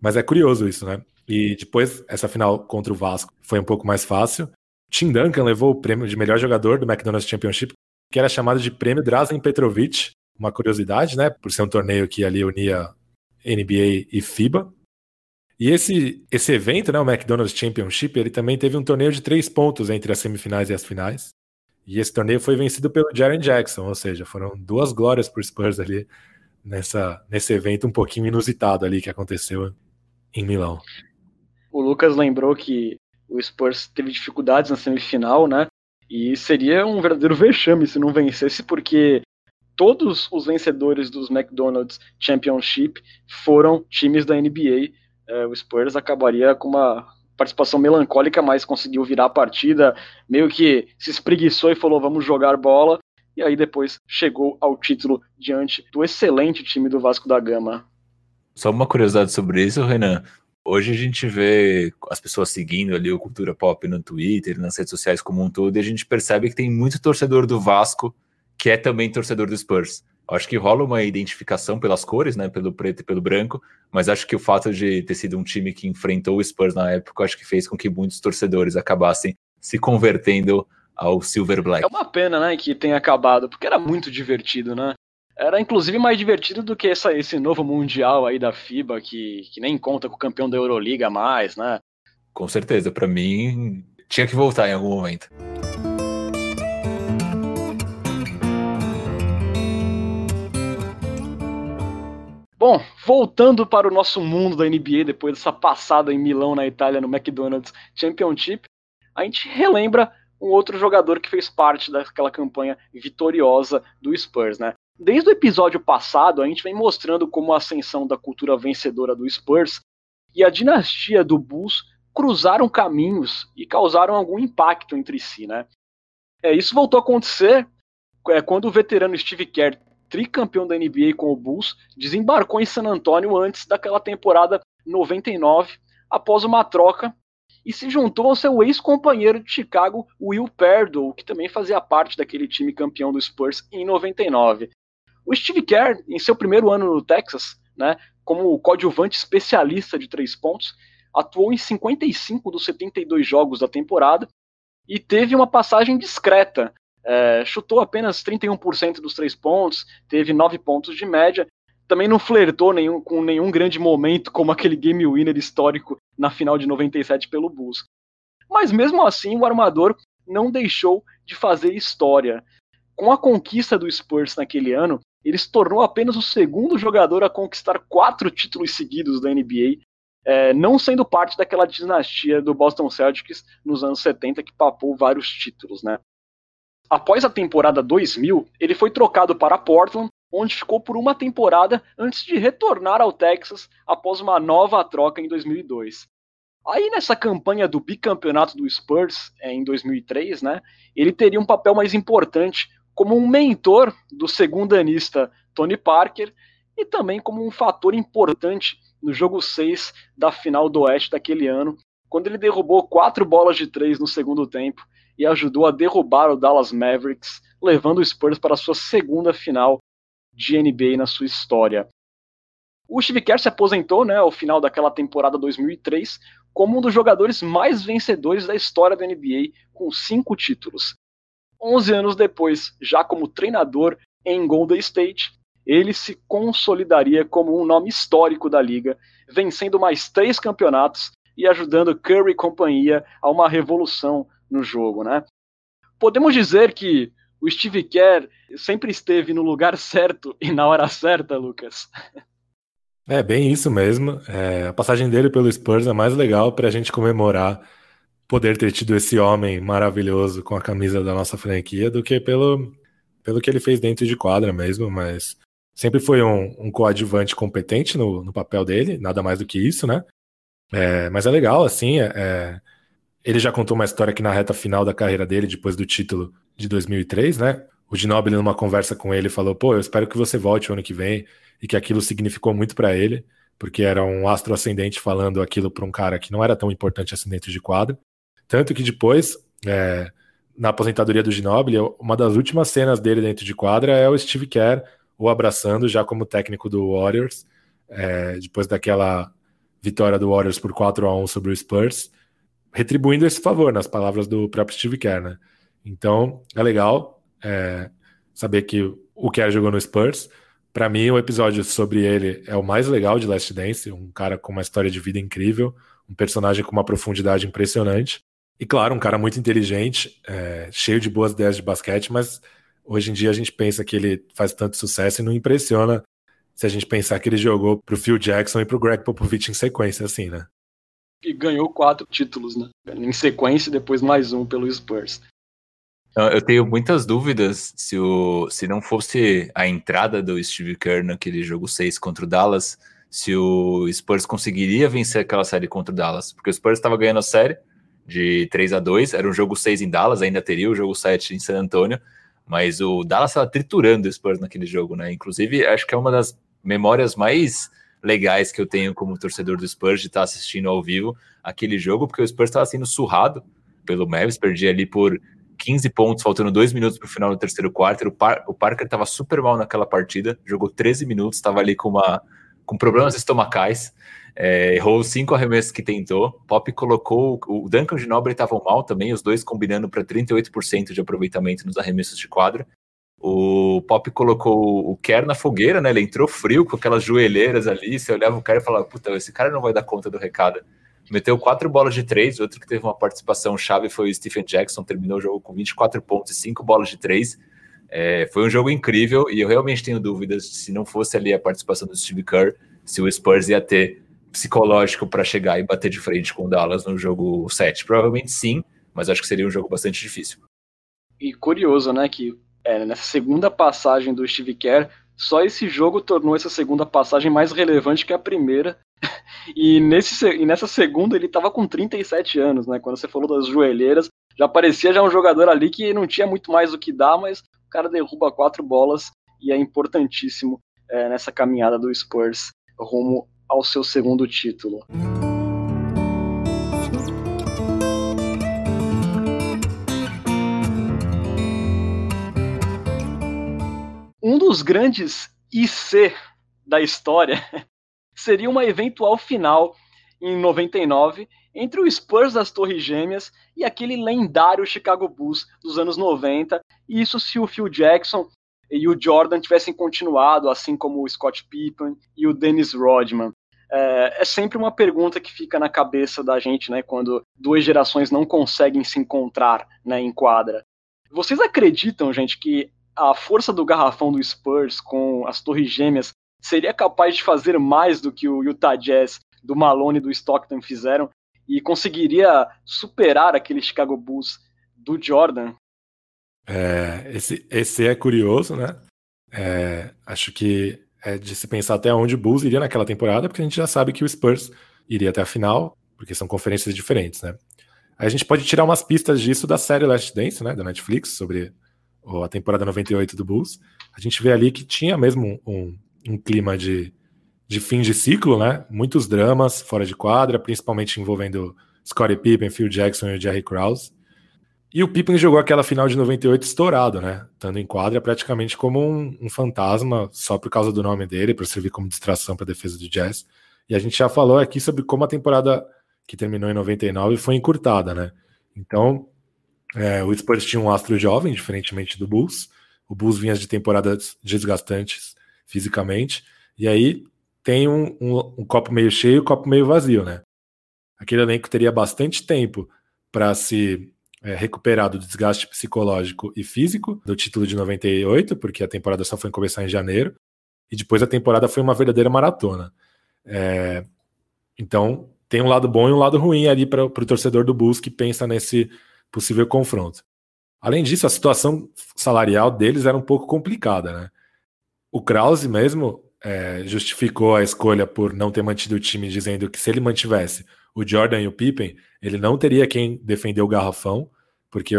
Mas é curioso isso, né? E depois, essa final contra o Vasco foi um pouco mais fácil. Tim Duncan levou o prêmio de melhor jogador do McDonald's Championship, que era chamado de prêmio Drazen Petrovic, uma curiosidade, né, por ser um torneio que ali unia NBA e FIBA. E esse, esse evento, né, o McDonald's Championship, ele também teve um torneio de três pontos entre as semifinais e as finais. E esse torneio foi vencido pelo Jaren Jackson, ou seja, foram duas glórias por Spurs ali nessa, nesse evento um pouquinho inusitado ali que aconteceu em Milão. O Lucas lembrou que o Spurs teve dificuldades na semifinal, né? E seria um verdadeiro vexame se não vencesse, porque todos os vencedores dos McDonald's Championship foram times da NBA. É, o Spurs acabaria com uma participação melancólica, mas conseguiu virar a partida, meio que se espreguiçou e falou: vamos jogar bola. E aí depois chegou ao título diante do excelente time do Vasco da Gama. Só uma curiosidade sobre isso, Renan. Hoje a gente vê as pessoas seguindo ali o Cultura Pop no Twitter, nas redes sociais como um todo, e a gente percebe que tem muito torcedor do Vasco que é também torcedor do Spurs. Acho que rola uma identificação pelas cores, né, pelo preto e pelo branco, mas acho que o fato de ter sido um time que enfrentou o Spurs na época, acho que fez com que muitos torcedores acabassem se convertendo ao Silver Black. É uma pena, né, que tenha acabado, porque era muito divertido, né? Era inclusive mais divertido do que essa, esse novo Mundial aí da FIBA, que, que nem conta com o campeão da Euroliga mais, né? Com certeza, para mim tinha que voltar em algum momento. Bom, voltando para o nosso mundo da NBA, depois dessa passada em Milão, na Itália, no McDonald's Championship, a gente relembra um outro jogador que fez parte daquela campanha vitoriosa do Spurs, né? Desde o episódio passado, a gente vem mostrando como a ascensão da cultura vencedora do Spurs e a dinastia do Bulls cruzaram caminhos e causaram algum impacto entre si, né? É, isso voltou a acontecer é, quando o veterano Steve Kerr, tricampeão da NBA com o Bulls, desembarcou em San Antonio antes daquela temporada 99, após uma troca, e se juntou ao seu ex-companheiro de Chicago, Will Perdue, que também fazia parte daquele time campeão do Spurs em 99. O Steve Kerr, em seu primeiro ano no Texas, né, como coadjuvante especialista de três pontos, atuou em 55 dos 72 jogos da temporada e teve uma passagem discreta. É, chutou apenas 31% dos três pontos, teve 9 pontos de média, também não flertou nenhum, com nenhum grande momento como aquele game winner histórico na final de 97 pelo Bulls. Mas mesmo assim, o armador não deixou de fazer história. Com a conquista do Spurs naquele ano, ele se tornou apenas o segundo jogador a conquistar quatro títulos seguidos da NBA, é, não sendo parte daquela dinastia do Boston Celtics nos anos 70 que papou vários títulos, né? Após a temporada 2000, ele foi trocado para Portland, onde ficou por uma temporada antes de retornar ao Texas após uma nova troca em 2002. Aí nessa campanha do bicampeonato do Spurs é, em 2003, né, ele teria um papel mais importante como um mentor do segundanista Tony Parker e também como um fator importante no jogo 6 da final do Oeste daquele ano, quando ele derrubou quatro bolas de três no segundo tempo e ajudou a derrubar o Dallas Mavericks, levando o Spurs para a sua segunda final de NBA na sua história. O Steve Kerr se aposentou né, ao final daquela temporada 2003 como um dos jogadores mais vencedores da história da NBA, com cinco títulos. 11 anos depois, já como treinador em Golden State, ele se consolidaria como um nome histórico da liga, vencendo mais três campeonatos e ajudando Curry e companhia a uma revolução no jogo, né? Podemos dizer que o Steve Kerr sempre esteve no lugar <laughs> certo e na hora certa, Lucas. É bem isso mesmo. É, a passagem dele pelo Spurs é mais legal para a gente comemorar poder ter tido esse homem maravilhoso com a camisa da nossa franquia do que pelo, pelo que ele fez dentro de quadra mesmo, mas sempre foi um, um coadjuvante competente no, no papel dele, nada mais do que isso, né? É, mas é legal, assim, é, é, ele já contou uma história aqui na reta final da carreira dele, depois do título de 2003, né? O Ginobili, numa conversa com ele, falou: pô, eu espero que você volte o ano que vem, e que aquilo significou muito para ele, porque era um astro ascendente falando aquilo para um cara que não era tão importante assim dentro de quadro. Tanto que depois, é, na aposentadoria do Ginobili, uma das últimas cenas dele dentro de quadra é o Steve Kerr o abraçando já como técnico do Warriors, é, depois daquela vitória do Warriors por 4 a 1 sobre o Spurs, retribuindo esse favor, nas palavras do próprio Steve Kerr. Né? Então, é legal é, saber que o Kerr jogou no Spurs. Para mim, o episódio sobre ele é o mais legal de Last Dance, um cara com uma história de vida incrível, um personagem com uma profundidade impressionante. E claro, um cara muito inteligente, é, cheio de boas ideias de basquete, mas hoje em dia a gente pensa que ele faz tanto sucesso e não impressiona se a gente pensar que ele jogou pro Phil Jackson e pro Greg Popovich em sequência, assim, né? E ganhou quatro títulos, né? Em sequência, depois mais um pelo Spurs. Eu tenho muitas dúvidas se, o, se não fosse a entrada do Steve Kerr naquele jogo 6 contra o Dallas, se o Spurs conseguiria vencer aquela série contra o Dallas. Porque o Spurs estava ganhando a série, de 3 a 2 era um jogo 6 em Dallas, ainda teria o jogo 7 em San Antonio, mas o Dallas estava triturando o Spurs naquele jogo, né? Inclusive, acho que é uma das memórias mais legais que eu tenho como torcedor do Spurs de estar assistindo ao vivo aquele jogo, porque o Spurs estava sendo surrado pelo Mavis, perdia ali por 15 pontos, faltando dois minutos para o final do terceiro quarto. O, Par o Parker estava super mal naquela partida, jogou 13 minutos, estava ali com, uma, com problemas estomacais. É, errou cinco arremessos que tentou. Pop colocou. O Duncan de Nobre estavam mal também, os dois combinando para 38% de aproveitamento nos arremessos de quadra. O Pop colocou o Kerr na fogueira, né? Ele entrou frio com aquelas joelheiras ali. Você olhava o cara e falava: Puta, esse cara não vai dar conta do recado. Meteu quatro bolas de três. Outro que teve uma participação chave foi o Stephen Jackson. Terminou o jogo com 24 pontos e cinco bolas de três. É, foi um jogo incrível e eu realmente tenho dúvidas se não fosse ali a participação do Steve Kerr, se o Spurs ia ter psicológico para chegar e bater de frente com o Dallas no jogo 7. Provavelmente sim, mas acho que seria um jogo bastante difícil. E curioso, né, que é, nessa segunda passagem do Steve Kerr, só esse jogo tornou essa segunda passagem mais relevante que a primeira. <laughs> E, nesse, e nessa segunda ele estava com 37 anos, né? Quando você falou das joelheiras, já parecia já um jogador ali que não tinha muito mais o que dar, mas o cara derruba quatro bolas e é importantíssimo é, nessa caminhada do Spurs rumo ao seu segundo título. Um dos grandes IC da história <laughs> seria uma eventual final em 99 entre o Spurs das Torres Gêmeas e aquele lendário Chicago Bulls dos anos 90. Isso se o Phil Jackson e o Jordan tivessem continuado, assim como o Scott Pippen e o Dennis Rodman é, é, sempre uma pergunta que fica na cabeça da gente, né, quando duas gerações não conseguem se encontrar né, em quadra. Vocês acreditam, gente, que a força do garrafão do Spurs com as torres gêmeas seria capaz de fazer mais do que o Utah Jazz do Malone e do Stockton fizeram e conseguiria superar aquele Chicago Bulls do Jordan? É, esse, esse é curioso, né? É, acho que é de se pensar até onde o Bulls iria naquela temporada, porque a gente já sabe que o Spurs iria até a final, porque são conferências diferentes, né? Aí a gente pode tirar umas pistas disso da série Last Dance, né, da Netflix, sobre a temporada 98 do Bulls. A gente vê ali que tinha mesmo um, um clima de, de fim de ciclo, né? Muitos dramas fora de quadra, principalmente envolvendo Scottie Pippen, Phil Jackson e o Jerry Krause. E o Pippen jogou aquela final de 98 estourado, né? Estando em quadra praticamente como um, um fantasma, só por causa do nome dele, para servir como distração para a defesa do Jazz. E a gente já falou aqui sobre como a temporada que terminou em 99 foi encurtada, né? Então, é, o Spurs tinha um astro jovem, diferentemente do Bulls. O Bulls vinha de temporadas desgastantes fisicamente. E aí tem um, um, um copo meio cheio e um copo meio vazio, né? Aquele elenco teria bastante tempo para se é, recuperar do desgaste psicológico e físico do título de 98, porque a temporada só foi começar em janeiro, e depois a temporada foi uma verdadeira maratona. É, então, tem um lado bom e um lado ruim ali para o torcedor do Bulls que pensa nesse possível confronto. Além disso, a situação salarial deles era um pouco complicada, né? O Krause mesmo é, justificou a escolha por não ter mantido o time, dizendo que se ele mantivesse o Jordan e o Pippen, ele não teria quem defender o garrafão, porque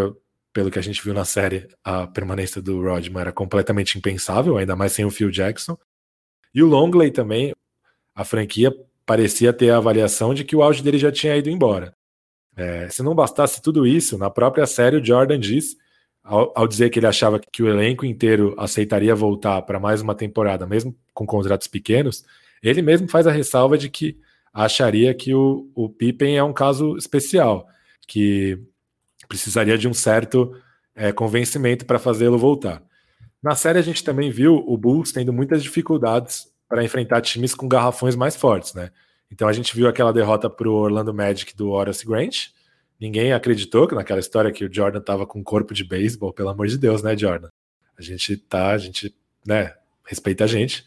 pelo que a gente viu na série, a permanência do Rodman era completamente impensável, ainda mais sem o Phil Jackson. E o Longley também, a franquia parecia ter a avaliação de que o auge dele já tinha ido embora. É, se não bastasse tudo isso, na própria série o Jordan diz, ao, ao dizer que ele achava que o elenco inteiro aceitaria voltar para mais uma temporada, mesmo com contratos pequenos, ele mesmo faz a ressalva de que acharia que o, o Pippen é um caso especial, que precisaria de um certo é, convencimento para fazê-lo voltar. Na série a gente também viu o Bulls tendo muitas dificuldades para enfrentar times com garrafões mais fortes, né? Então a gente viu aquela derrota para o Orlando Magic do Horace Grant. Ninguém acreditou que naquela história que o Jordan estava com corpo de beisebol, pelo amor de Deus, né, Jordan? A gente tá, a gente, né, respeita a gente.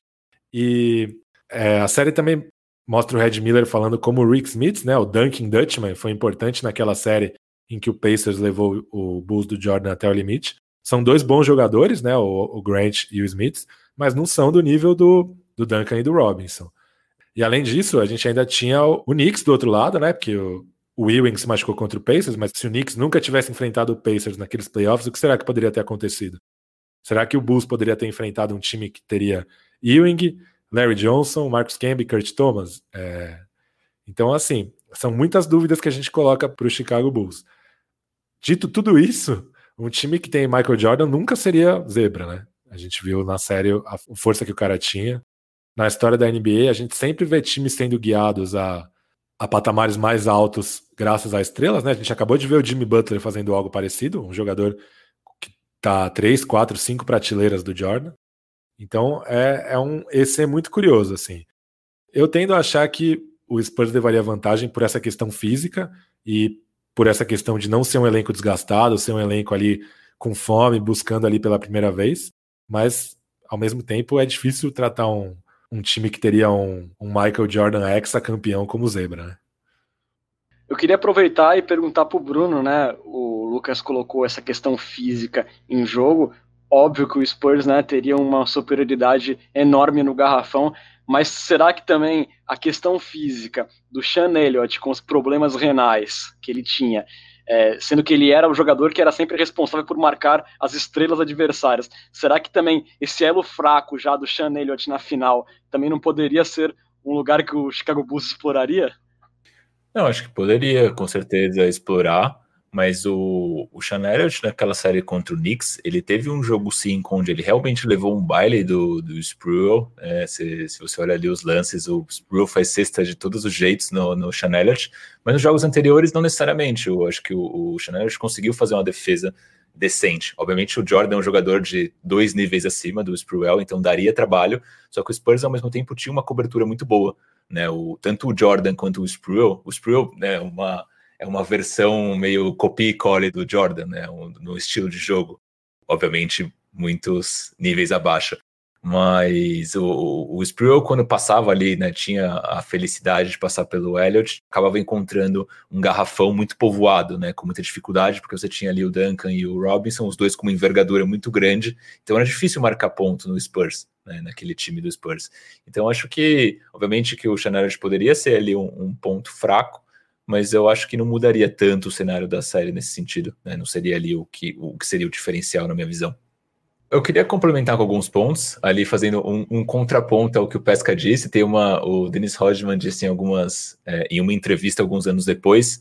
E é, a série também mostra o Red Miller falando como o Rick Smith, né, o Dunkin' Dutchman, foi importante naquela série em que o Pacers levou o Bulls do Jordan até o limite. São dois bons jogadores, né, o, o Grant e o Smith, mas não são do nível do, do Duncan e do Robinson. E além disso, a gente ainda tinha o, o Knicks do outro lado, né, porque o, o Ewing se machucou contra o Pacers, mas se o Knicks nunca tivesse enfrentado o Pacers naqueles playoffs, o que será que poderia ter acontecido? Será que o Bulls poderia ter enfrentado um time que teria Ewing, Larry Johnson, Marcus Camby, Kurt Thomas. É... Então, assim, são muitas dúvidas que a gente coloca para o Chicago Bulls. Dito tudo isso, um time que tem Michael Jordan nunca seria zebra, né? A gente viu na série a força que o cara tinha. Na história da NBA, a gente sempre vê times sendo guiados a, a patamares mais altos graças a estrelas, né? A gente acabou de ver o Jimmy Butler fazendo algo parecido, um jogador que tá três, quatro, cinco prateleiras do Jordan. Então, é, é um esse é muito curioso, assim. Eu tendo a achar que o Spurs levaria vantagem por essa questão física e por essa questão de não ser um elenco desgastado, ser um elenco ali com fome, buscando ali pela primeira vez, mas ao mesmo tempo é difícil tratar um, um time que teria um, um Michael Jordan ex-campeão como zebra, né? Eu queria aproveitar e perguntar para o Bruno, né? O Lucas colocou essa questão física em jogo. Óbvio que o Spurs né, teria uma superioridade enorme no garrafão, mas será que também a questão física do Sean Elliott com os problemas renais que ele tinha, é, sendo que ele era o jogador que era sempre responsável por marcar as estrelas adversárias, será que também esse elo fraco já do Sean Elliott na final também não poderia ser um lugar que o Chicago Bulls exploraria? Não, acho que poderia, com certeza, explorar. Mas o, o Sean Elliott, naquela série contra o Knicks, ele teve um jogo sim onde ele realmente levou um baile do, do Spruill. É, se, se, você olha ali os lances, o Spruill faz cesta de todos os jeitos no, no Sean Elliott, mas nos jogos anteriores não necessariamente. Eu acho que o, o Sean Elliott conseguiu fazer uma defesa decente. Obviamente o Jordan é um jogador de dois níveis acima do Spruill, então daria trabalho, só que o Spurs ao mesmo tempo tinha uma cobertura muito boa. Né, o, tanto o Jordan quanto o Spruill, o Spruill né, uma é uma versão meio copy e cole do Jordan, né? Um, no estilo de jogo. Obviamente, muitos níveis abaixo. Mas o, o Sproul, quando passava ali, né, tinha a felicidade de passar pelo Elliott, acabava encontrando um garrafão muito povoado, né, com muita dificuldade, porque você tinha ali o Duncan e o Robinson, os dois com uma envergadura muito grande, então era difícil marcar ponto no Spurs, né, naquele time do Spurs. Então acho que, obviamente, que o Elliott poderia ser ali um, um ponto fraco, mas eu acho que não mudaria tanto o cenário da série nesse sentido, né? Não seria ali o que, o que seria o diferencial na minha visão. Eu queria complementar com alguns pontos, ali fazendo um, um contraponto ao que o Pesca disse. Tem uma, o Dennis Rodman disse em algumas, é, em uma entrevista alguns anos depois,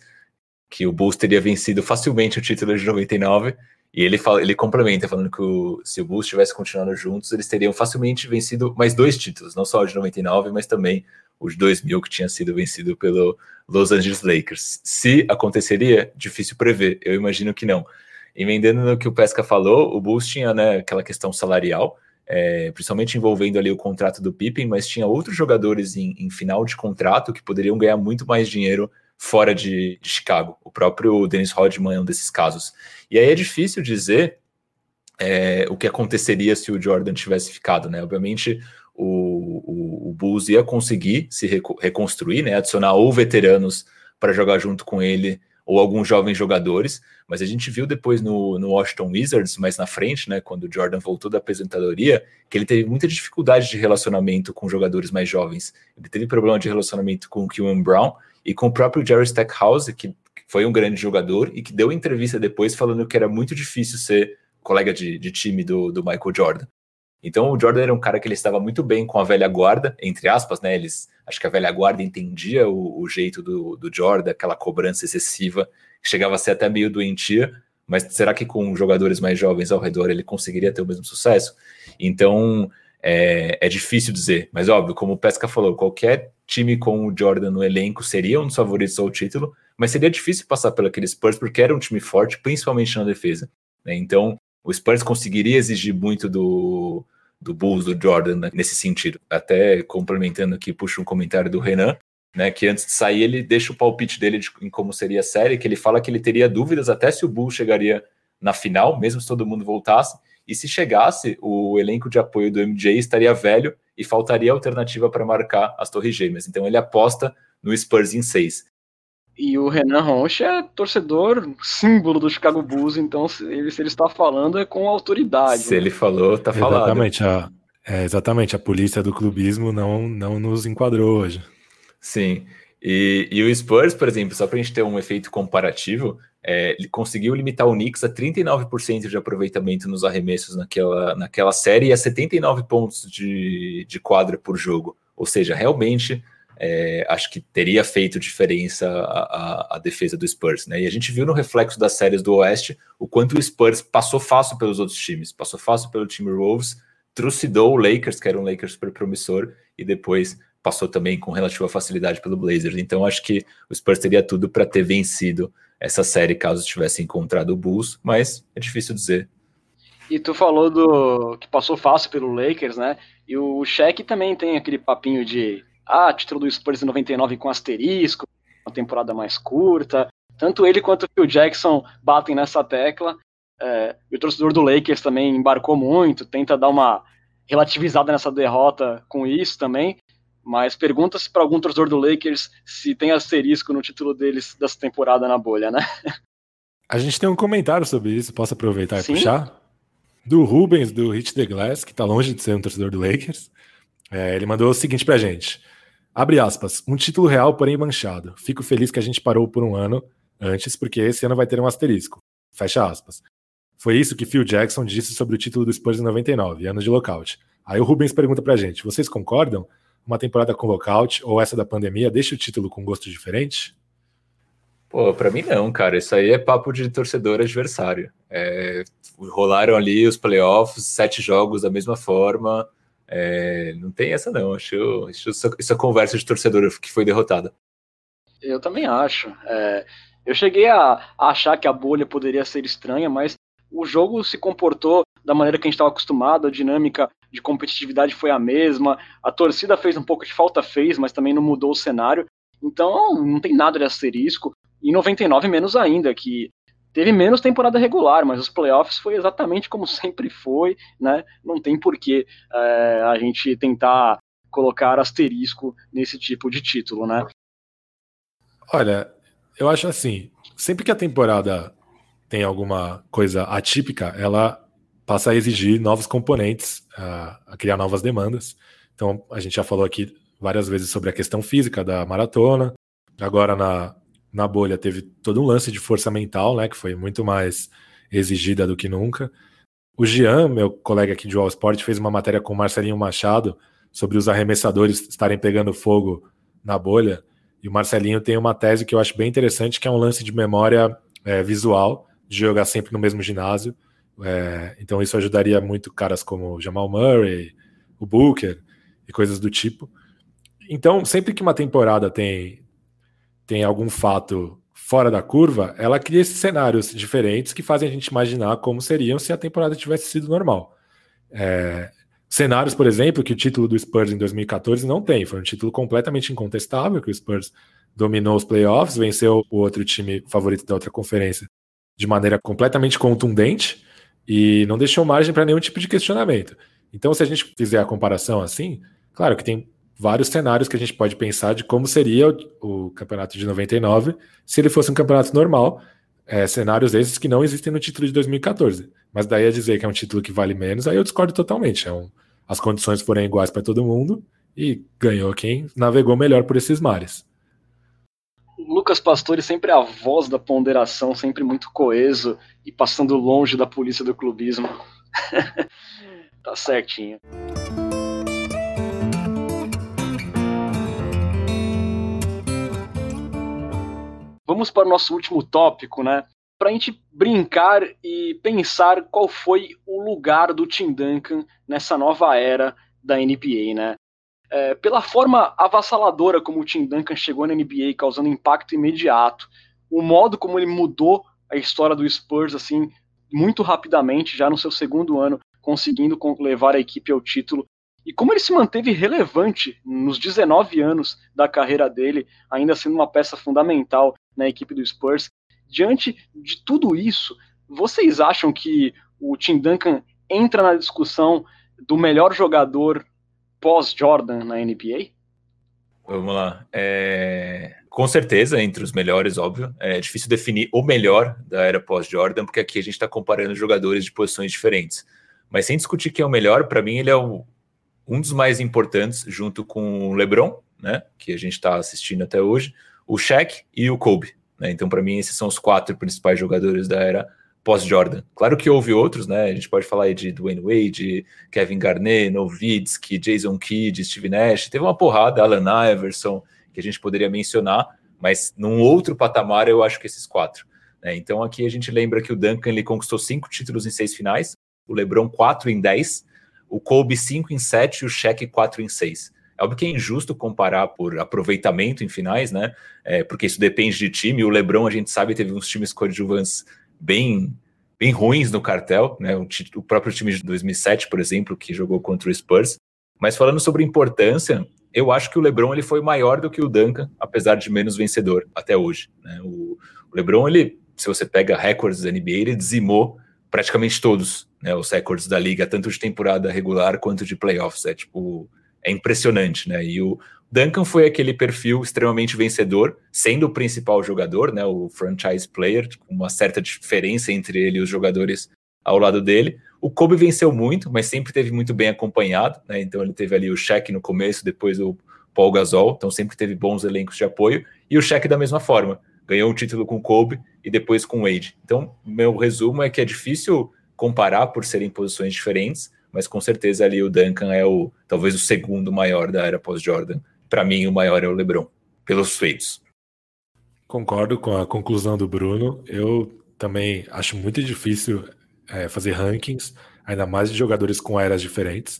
que o Bulls teria vencido facilmente o título de 99, e ele, fala, ele complementa falando que o, se o Bulls tivesse continuado juntos, eles teriam facilmente vencido mais dois títulos, não só o de 99, mas também o de 2000 que tinha sido vencido pelo Los Angeles Lakers. Se aconteceria, difícil prever, eu imagino que não. Emendando no que o Pesca falou, o Bulls tinha né, aquela questão salarial, é, principalmente envolvendo ali o contrato do Pippen, mas tinha outros jogadores em, em, final de contrato que poderiam ganhar muito mais dinheiro fora de, de, Chicago. O próprio Dennis Rodman é um desses casos. E aí é difícil dizer é, o que aconteceria se o Jordan tivesse ficado, né? Obviamente o, o, o Bulls ia conseguir se reconstruir, né, adicionar ou veteranos para jogar junto com ele, ou alguns jovens jogadores, mas a gente viu depois no, no Washington Wizards, mais na frente, né, quando o Jordan voltou da aposentadoria, que ele teve muita dificuldade de relacionamento com jogadores mais jovens. Ele teve problema de relacionamento com o Kevin Brown e com o próprio Jerry Stackhouse, que foi um grande jogador e que deu entrevista depois falando que era muito difícil ser colega de, de time do, do Michael Jordan. Então o Jordan era um cara que ele estava muito bem com a velha guarda, entre aspas, né? Eles acho que a velha guarda entendia o, o jeito do, do Jordan, aquela cobrança excessiva, que chegava a ser até meio doentia, mas será que com jogadores mais jovens ao redor ele conseguiria ter o mesmo sucesso? Então é, é difícil dizer, mas óbvio, como o Pesca falou, qualquer time com o Jordan no elenco seria um dos favoritos ao título, mas seria difícil passar pelo aquele Spurs porque era um time forte, principalmente na defesa. Né? Então o Spurs conseguiria exigir muito do, do Bulls, do Jordan, né, nesse sentido. Até complementando aqui, puxa um comentário do Renan, né, que antes de sair ele deixa o palpite dele de, em como seria a série, que ele fala que ele teria dúvidas até se o Bulls chegaria na final, mesmo se todo mundo voltasse, e se chegasse, o elenco de apoio do MJ estaria velho e faltaria alternativa para marcar as torres gêmeas. Então ele aposta no Spurs em seis. E o Renan Roncha é torcedor símbolo do Chicago Bulls, então se ele, se ele está falando é com autoridade. Se né? ele falou, tá falado. Exatamente, a, é, exatamente, a polícia do clubismo não, não nos enquadrou hoje. Sim. E, e o Spurs, por exemplo, só para a gente ter um efeito comparativo, é, ele conseguiu limitar o Knicks a 39% de aproveitamento nos arremessos naquela, naquela série e a 79 pontos de, de quadra por jogo. Ou seja, realmente é, acho que teria feito diferença a, a, a, defesa do Spurs, né? E a gente viu no reflexo das séries do Oeste o quanto o Spurs passou fácil pelos outros times, passou fácil pelo time Wolves, trucidou o Lakers, que era um Lakers super promissor, e depois passou também com relativa facilidade pelo Blazers. Então acho que o Spurs teria tudo para ter vencido essa série caso tivesse encontrado o Bulls, mas é difícil dizer. E tu falou do que passou fácil pelo Lakers, né? E o Shaq também tem aquele papinho de ah, título do Spurs em 99 com asterisco, uma temporada mais curta. Tanto ele quanto o Phil Jackson batem nessa tecla. É, e o torcedor do Lakers também embarcou muito, tenta dar uma relativizada nessa derrota com isso também. Mas pergunta-se para algum torcedor do Lakers se tem asterisco no título deles dessa temporada na bolha, né? A gente tem um comentário sobre isso, posso aproveitar Sim. e puxar? Do Rubens, do Hit the Glass, que está longe de ser um torcedor do Lakers. É, ele mandou o seguinte pra gente. Abre aspas, um título real, porém manchado. Fico feliz que a gente parou por um ano antes, porque esse ano vai ter um asterisco. Fecha aspas. Foi isso que Phil Jackson disse sobre o título do Spurs em 99, ano de lockout. Aí o Rubens pergunta pra gente: vocês concordam? Uma temporada com lockout ou essa da pandemia deixa o título com gosto diferente? Pô, pra mim não, cara. Isso aí é papo de torcedor adversário. É, rolaram ali os playoffs, sete jogos da mesma forma. É, não tem essa não, acho, isso é conversa de torcedor que foi derrotada. Eu também acho. É, eu cheguei a, a, achar que a bolha poderia ser estranha, mas o jogo se comportou da maneira que a gente estava acostumado, a dinâmica de competitividade foi a mesma, a torcida fez um pouco de falta, fez, mas também não mudou o cenário. Então não tem nada de asterisco. E 99 menos ainda, que Teve menos temporada regular, mas os playoffs foi exatamente como <laughs> sempre foi, né? Não tem porquê é, a gente tentar colocar asterisco nesse tipo de título, né? Olha, eu acho assim, sempre que a temporada tem alguma coisa atípica, ela passa a exigir novos componentes, a, a criar novas demandas. Então, a gente já falou aqui várias vezes sobre a questão física da maratona. Agora, na, na bolha teve todo um lance de força mental, né, que foi muito mais exigida do que nunca. O Jean, meu colega aqui de All Sport, fez uma matéria com o Marcelinho Machado sobre os arremessadores estarem pegando fogo na bolha. E o Marcelinho tem uma tese que eu acho bem interessante, que é um lance de memória é, visual, de jogar sempre no mesmo ginásio. É, então isso ajudaria muito caras como o Jamal Murray, o Booker e coisas do tipo. Então, sempre que uma temporada tem tem algum fato fora da curva, ela cria esses cenários diferentes que fazem a gente imaginar como seriam se a temporada tivesse sido normal. É, cenários, por exemplo, que o título do Spurs em 2014 não tem. Foi um título completamente incontestável, que o Spurs dominou os playoffs, venceu o outro time favorito da outra conferência de maneira completamente contundente e não deixou margem para nenhum tipo de questionamento. Então, se a gente fizer a comparação assim, claro que tem vários cenários que a gente pode pensar de como seria o, o campeonato de 99 se ele fosse um campeonato normal. É, cenários esses que não existem no título de 2014. Mas daí a dizer que é um título que vale menos, aí eu discordo totalmente. É um, as condições foram iguais para todo mundo e ganhou quem navegou melhor por esses mares. Lucas Pastore sempre a voz da ponderação, sempre muito coeso e passando longe da polícia do clubismo. <laughs> tá certinho. Vamos para o nosso último tópico, né? Para a gente brincar e pensar qual foi o lugar do Tim Duncan nessa nova era da NBA, né? É, pela forma avassaladora como o Tim Duncan chegou na NBA, causando impacto imediato, o modo como ele mudou a história do Spurs, assim, muito rapidamente, já no seu segundo ano, conseguindo levar a equipe ao título, e como ele se manteve relevante nos 19 anos da carreira dele, ainda sendo uma peça fundamental na equipe do Spurs. Diante de tudo isso, vocês acham que o Tim Duncan entra na discussão do melhor jogador pós-Jordan na NBA? Vamos lá. É... Com certeza, entre os melhores, óbvio. É difícil definir o melhor da era pós-Jordan, porque aqui a gente está comparando jogadores de posições diferentes. Mas sem discutir quem é o melhor, para mim ele é o... um dos mais importantes, junto com o LeBron, né, que a gente está assistindo até hoje, o Shaq e o Kobe. Né? Então, para mim, esses são os quatro principais jogadores da era pós-Jordan. Claro que houve outros, né? A gente pode falar aí de Dwayne Wade, Kevin Garnett, Nowitzki, Jason Kidd, Steve Nash. Teve uma porrada, Alan Iverson, que a gente poderia mencionar, mas num outro patamar eu acho que esses quatro. Né? Então aqui a gente lembra que o Duncan ele conquistou cinco títulos em seis finais, o LeBron quatro em dez, o Kobe cinco em sete e o Shaq quatro em seis. É óbvio que é injusto comparar por aproveitamento em finais, né? É, porque isso depende de time. O LeBron, a gente sabe, teve uns times coadjuvantes bem bem ruins no cartel, né? O, o, próprio time de 2007, por exemplo, que jogou contra o Spurs. Mas falando sobre importância, eu acho que o LeBron ele foi maior do que o Duncan, apesar de menos vencedor até hoje. Né? O, o, LeBron, ele, se você pega recordes da NBA, ele dizimou praticamente todos né, os recordes da liga, tanto de temporada regular quanto de playoffs. É tipo é impressionante, né? E o Duncan foi aquele perfil extremamente vencedor, sendo o principal jogador, né? O franchise player, com uma certa diferença entre ele e os jogadores ao lado dele. O Kobe venceu muito, mas sempre teve muito bem acompanhado, né? Então ele teve ali o Shaq no começo, depois o Paul Gasol, então sempre teve bons elencos de apoio. E o Shaq da mesma forma, ganhou um título com o Kobe e depois com o Wade. Então, meu resumo é que é difícil comparar por serem posições diferentes, mas com certeza ali o Duncan é o talvez o segundo maior da era pós-Jordan. Para mim, o maior é o LeBron, pelos feitos. Concordo com a conclusão do Bruno. Eu também acho muito difícil é, fazer rankings, ainda mais de jogadores com eras diferentes.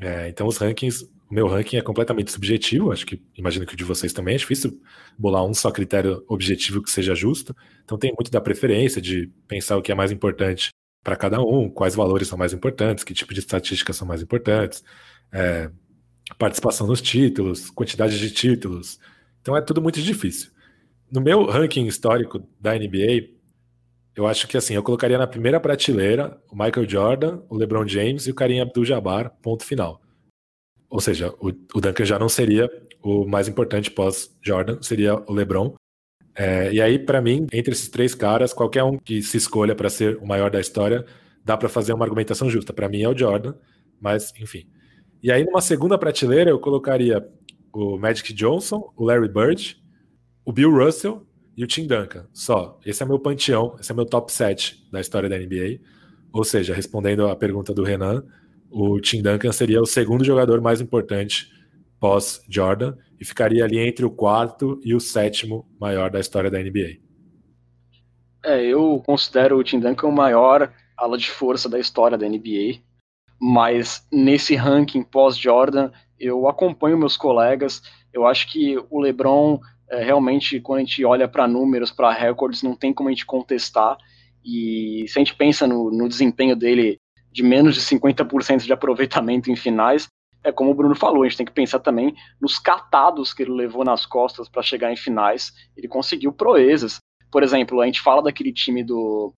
É, então, os rankings, o meu ranking é completamente subjetivo. Acho que imagino que o de vocês também é difícil bolar um só critério objetivo que seja justo. Então, tem muito da preferência de pensar o que é mais importante para cada um, quais valores são mais importantes, que tipo de estatísticas são mais importantes, é, participação nos títulos, quantidade de títulos. Então é tudo muito difícil. No meu ranking histórico da NBA, eu acho que assim, eu colocaria na primeira prateleira o Michael Jordan, o LeBron James e o Kareem Abdul-Jabbar, ponto final. Ou seja, o, o Duncan já não seria o mais importante pós-Jordan, seria o LeBron. É, e aí, para mim, entre esses três caras, qualquer um que se escolha para ser o maior da história, dá para fazer uma argumentação justa. Para mim é o Jordan, mas enfim. E aí, numa segunda prateleira, eu colocaria o Magic Johnson, o Larry Bird, o Bill Russell e o Tim Duncan. Só. Esse é meu panteão, esse é meu top 7 da história da NBA. Ou seja, respondendo à pergunta do Renan, o Tim Duncan seria o segundo jogador mais importante pós-Jordan e ficaria ali entre o quarto e o sétimo maior da história da NBA. É, eu considero o Tim Duncan o maior ala de força da história da NBA, mas nesse ranking pós-Jordan eu acompanho meus colegas. Eu acho que o LeBron é, realmente, quando a gente olha para números, para recordes, não tem como a gente contestar. E se a gente pensa no, no desempenho dele de menos de 50% de aproveitamento em finais, é como o Bruno falou, a gente tem que pensar também nos catados que ele levou nas costas para chegar em finais. Ele conseguiu proezas. Por exemplo, a gente fala daquele time do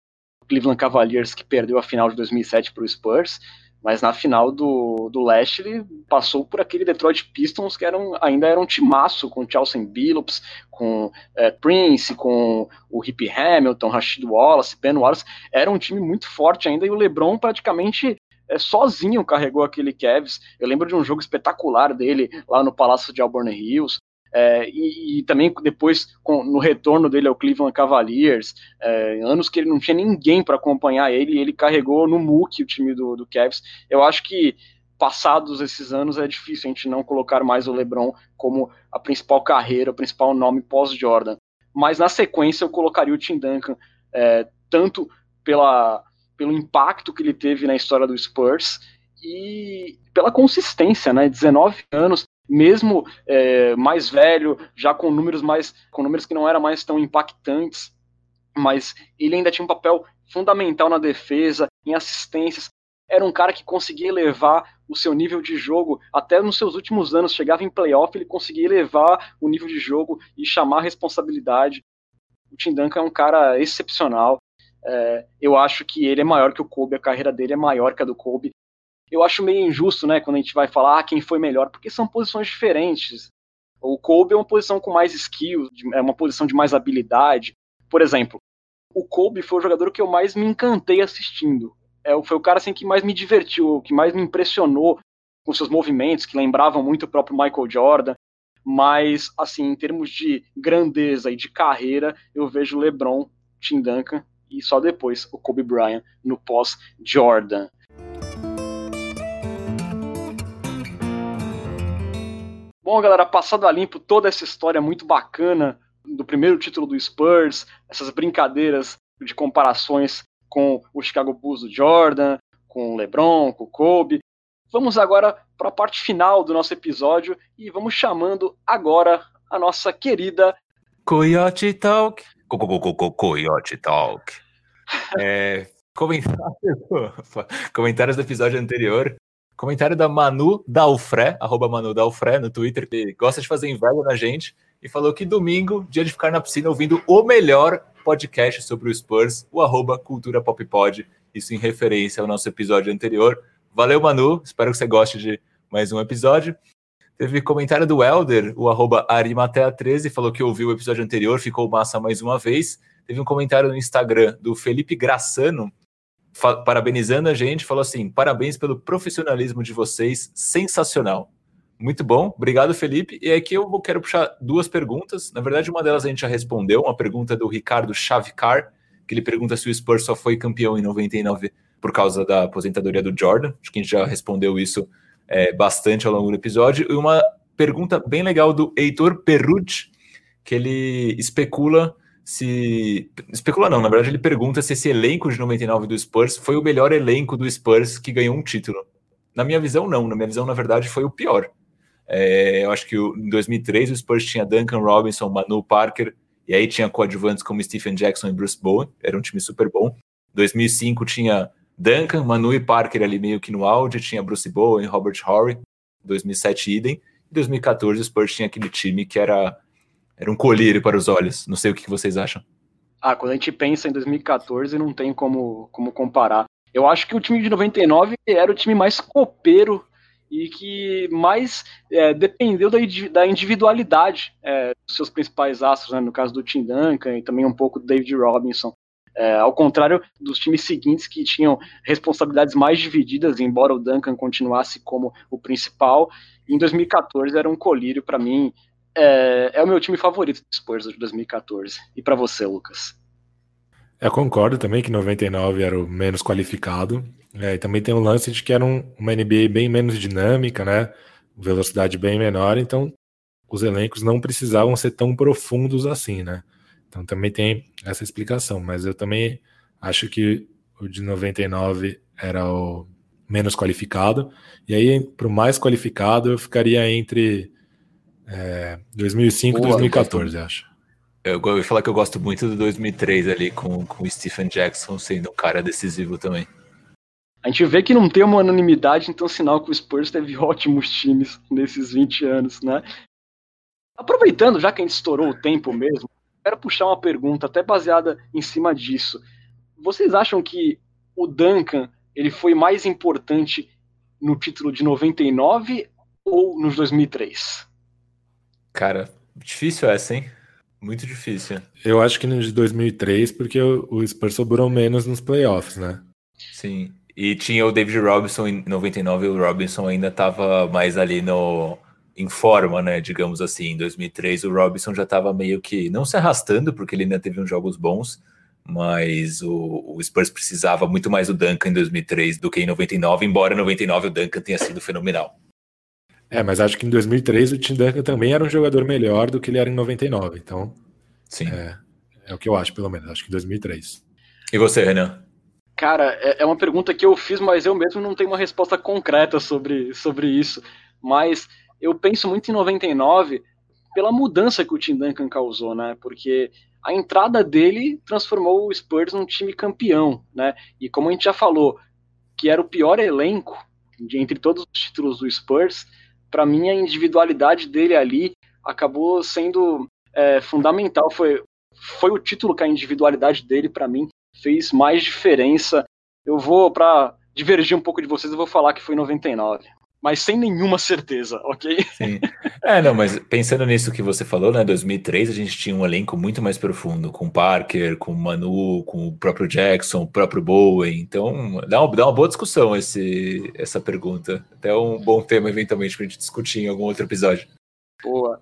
Cleveland Cavaliers que perdeu a final de 2007 para o Spurs, mas na final do, do leste ele passou por aquele Detroit Pistons que eram, ainda era um timaço com Chelsea Billups, com é, Prince, com o Hip Hamilton, Rashid Wallace, Ben Wallace. Era um time muito forte ainda e o LeBron praticamente é, sozinho carregou aquele Cavs. Eu lembro de um jogo espetacular dele lá no Palácio de Auburn Hills. É, e, e, também depois com, no retorno dele ao Cleveland Cavaliers, é, anos que ele não tinha ninguém para acompanhar ele, ele carregou no MOOC o time do, do Cavs. Eu acho que passados esses anos é difícil a gente não colocar mais o LeBron como a principal carreira, o principal nome pós-Jordan. Mas na sequência eu colocaria o Tim Duncan, é, tanto pela pelo impacto que ele teve na história do Spurs e pela consistência, né? 19 anos, mesmo é, mais velho, já com números mais com números que não eram mais tão impactantes, mas ele ainda tinha um papel fundamental na defesa, em assistências. Era um cara que conseguia elevar o seu nível de jogo até nos seus últimos anos. Chegava em playoff, ele conseguia elevar o nível de jogo e chamar a responsabilidade. O Tim Duncan é um cara excepcional. É, eu acho que ele é maior que o Kobe, a carreira dele é maior que a do Kobe. Eu acho meio injusto, né, quando a gente vai falar ah, quem foi melhor, porque são posições diferentes. O Kobe é uma posição com mais skills, é uma posição de mais habilidade. Por exemplo, o Kobe foi o jogador que eu mais me encantei assistindo. É, foi o cara assim que mais me divertiu, que mais me impressionou com seus movimentos, que lembravam muito o próprio Michael Jordan. mas assim, em termos de grandeza e de carreira, eu vejo LeBron, Tim Duncan e só depois o Kobe Bryant no pós-Jordan. Bom, galera, passado a limpo toda essa história muito bacana do primeiro título do Spurs, essas brincadeiras de comparações com o Chicago Bulls do Jordan, com o LeBron, com o Kobe. Vamos agora para a parte final do nosso episódio e vamos chamando agora a nossa querida Coyote Talk. Co -co -co Coyote Talk. É, comentário, comentários <laughs> do episódio anterior. Comentário da Manu Dalfré, arroba Manu Dalfré no Twitter, que gosta de fazer inveja na gente, e falou que domingo, dia de ficar na piscina ouvindo o melhor podcast sobre o Spurs, o arroba Cultura Pop Pod, isso em referência ao nosso episódio anterior. Valeu, Manu, espero que você goste de mais um episódio. Teve comentário do Elder, o arroba Arimatea13, falou que ouviu o episódio anterior, ficou massa mais uma vez. Teve um comentário no Instagram do Felipe Graçano, parabenizando a gente, falou assim: parabéns pelo profissionalismo de vocês, sensacional. Muito bom, obrigado, Felipe. E aqui eu quero puxar duas perguntas. Na verdade, uma delas a gente já respondeu, uma pergunta do Ricardo Chavicar, que ele pergunta se o Spurs só foi campeão em 99 por causa da aposentadoria do Jordan. Acho que a gente já respondeu isso é, bastante ao longo do episódio. E uma pergunta bem legal do Heitor Perrucci, que ele especula se. Especula não, na verdade ele pergunta se esse elenco de 99 do Spurs foi o melhor elenco do Spurs que ganhou um título. Na minha visão, não. Na minha visão, na verdade, foi o pior. É, eu acho que em 2003 o Spurs tinha Duncan Robinson, Manu Parker, e aí tinha coadjuvantes como Stephen Jackson e Bruce Bowen, era um time super bom. 2005 tinha Duncan, Manu e Parker ali meio que no auge, tinha Bruce Bowen, Robert Horry, 2007 idem. Em 2014 o Spurs tinha aquele time que era era um colírio para os olhos. Não sei o que vocês acham. Ah, quando a gente pensa em 2014, não tem como, como comparar. Eu acho que o time de 99 era o time mais copeiro e que mais é, dependeu da, da individualidade é, dos seus principais astros, né, no caso do Tim Duncan e também um pouco do David Robinson. É, ao contrário dos times seguintes que tinham responsabilidades mais divididas, embora o Duncan continuasse como o principal, em 2014 era um colírio para mim é, é o meu time favorito do Spurs de 2014. E para você, Lucas? Eu concordo também que 99 era o menos qualificado. É, e também tem um lance de que era um, uma NBA bem menos dinâmica, né? Velocidade bem menor, então os elencos não precisavam ser tão profundos assim, né? Então também tem essa explicação, mas eu também acho que o de 99 era o menos qualificado. E aí, para o mais qualificado, eu ficaria entre é, 2005 e 2014, acho. Eu, eu ia falar que eu gosto muito do 2003 ali, com, com o Stephen Jackson sendo um cara decisivo também. A gente vê que não tem uma unanimidade, então sinal que o Spurs teve <laughs> ótimos times nesses 20 anos, né? Aproveitando, já que a gente estourou o tempo mesmo, quero puxar uma pergunta até baseada em cima disso. Vocês acham que o Duncan ele foi mais importante no título de 99 ou nos 2003? Cara, difícil essa, hein? Muito difícil. Eu acho que no de 2003, porque o Spurs sobrou menos nos playoffs, né? Sim. E tinha o David Robinson em 99 e o Robinson ainda estava mais ali no em forma, né, digamos assim. Em 2003 o Robinson já estava meio que não se arrastando porque ele ainda teve uns jogos bons, mas o, o Spurs precisava muito mais do Duncan em 2003 do que em 99, embora em 99 o Duncan tenha sido fenomenal. É, mas acho que em 2003 o Tim Duncan também era um jogador melhor do que ele era em 99. Então, sim. É, é o que eu acho, pelo menos. Acho que em 2003. E você, Renan? Cara, é, é uma pergunta que eu fiz, mas eu mesmo não tenho uma resposta concreta sobre, sobre isso. Mas eu penso muito em 99 pela mudança que o Tim Duncan causou, né? Porque a entrada dele transformou o Spurs num time campeão, né? E como a gente já falou, que era o pior elenco de, entre todos os títulos do Spurs, para mim a individualidade dele ali acabou sendo é, fundamental. Foi, foi o título que a individualidade dele, para mim, fez mais diferença. Eu vou, para divergir um pouco de vocês, eu vou falar que foi 99 mas sem nenhuma certeza, ok? Sim. É, não, mas pensando nisso que você falou, né, 2003 a gente tinha um elenco muito mais profundo, com Parker, com Manu, com o próprio Jackson, o próprio Bowen, então dá uma, dá uma boa discussão esse, essa pergunta, até um bom tema eventualmente para a gente discutir em algum outro episódio. Boa.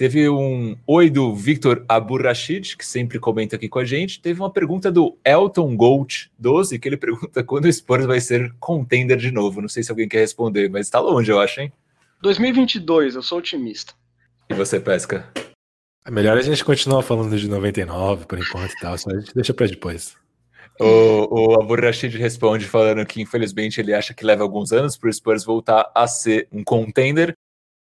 Teve um oi do Victor Aburrachid, que sempre comenta aqui com a gente. Teve uma pergunta do Elton Gold 12, que ele <laughs> pergunta quando o Spurs vai ser contender de novo. Não sei se alguém quer responder, mas está longe, eu acho, hein? 2022, eu sou otimista. E você, Pesca? É melhor a gente continuar falando de 99 por enquanto e tal, só a gente deixa para depois. O, o Rashid responde falando que infelizmente ele acha que leva alguns anos para o Spurs voltar a ser um contender.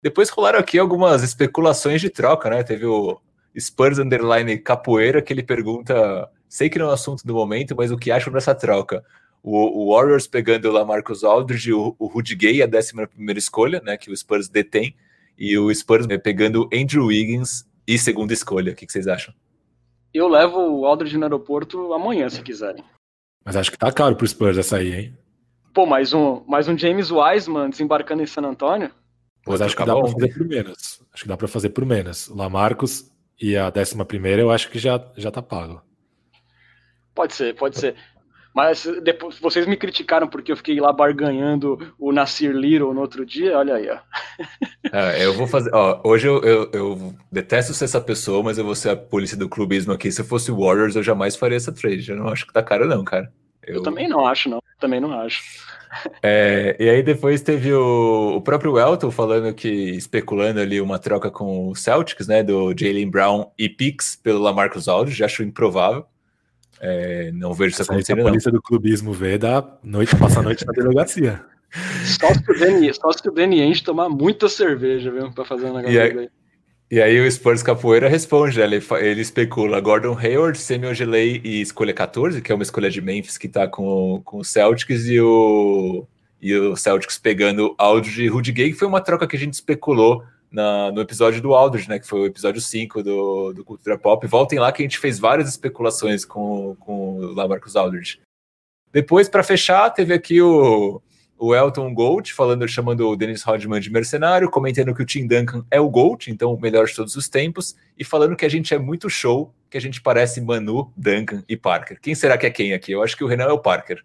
Depois rolaram aqui algumas especulações de troca, né? Teve o Spurs Underline Capoeira que ele pergunta, sei que não é um assunto do momento, mas o que acham dessa troca? O, o Warriors pegando o Lamarcus Aldridge, o, o Rudy Gay, a 11 primeira escolha, né? Que o Spurs detém, e o Spurs pegando Andrew Wiggins e segunda escolha. O que, que vocês acham? Eu levo o Aldridge no aeroporto amanhã, se quiserem. Mas acho que tá caro pro Spurs essa aí, hein? Pô, mais um, mais um James Wiseman desembarcando em San Antônio? Mas acho que dá pra fazer por menos. Acho que dá pra fazer por menos. O Lamarcus e a décima primeira eu acho que já, já tá pago. Pode ser, pode ser. Mas depois vocês me criticaram porque eu fiquei lá barganhando o Nasir Little no outro dia, olha aí, ó. É, eu vou fazer. Ó, hoje eu, eu, eu, detesto ser essa pessoa, mas eu vou ser a polícia do clubismo aqui. Se eu fosse Warriors, eu jamais faria essa trade. Eu não acho que tá caro, não, cara. Eu, eu também não acho, não. Também não acho. É, e aí depois teve o, o próprio Elton falando que, especulando ali uma troca com o Celtics, né? Do Jalen Brown e Pix pelo Lamarcus Aldridge, já acho improvável. É, não vejo isso acontecendo. A polícia do clubismo vê da noite, passa a noite na delegacia. Só se o Danny, só se o Danny Ainge tomar muita cerveja, viu, pra fazer um negócio e aí, e aí o Spurs Capoeira responde, né? ele, ele especula Gordon Hayward, Samuel Gelei e escolha 14, que é uma escolha de Memphis que tá com, com o Celtics, e o, e o Celtics pegando Aldridge e Rudy Gay, que foi uma troca que a gente especulou na, no episódio do Aldridge, né, que foi o episódio 5 do, do Cultura Pop. Voltem lá que a gente fez várias especulações com, com o Lamarcus Aldridge. Depois, para fechar, teve aqui o, o Elton Gold falando, chamando o Dennis Rodman de mercenário, comentando que o Tim Duncan é o Gold, então o melhor de todos os tempos, e falando que a gente é muito show, que a gente parece Manu, Duncan e Parker. Quem será que é quem aqui? Eu acho que o Renan é o Parker.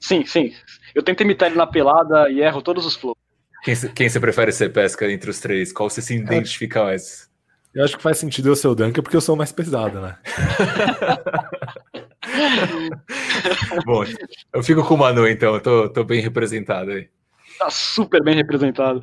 Sim, sim. Eu tento imitar ele na pelada e erro todos os flows. Quem, quem você prefere ser pesca entre os três? Qual você se identifica mais? Eu acho que faz sentido eu ser o Duncan porque eu sou mais pesado, né? <laughs> <laughs> Bom, eu fico com o Manu então, eu tô, tô bem representado aí. Tá super bem representado.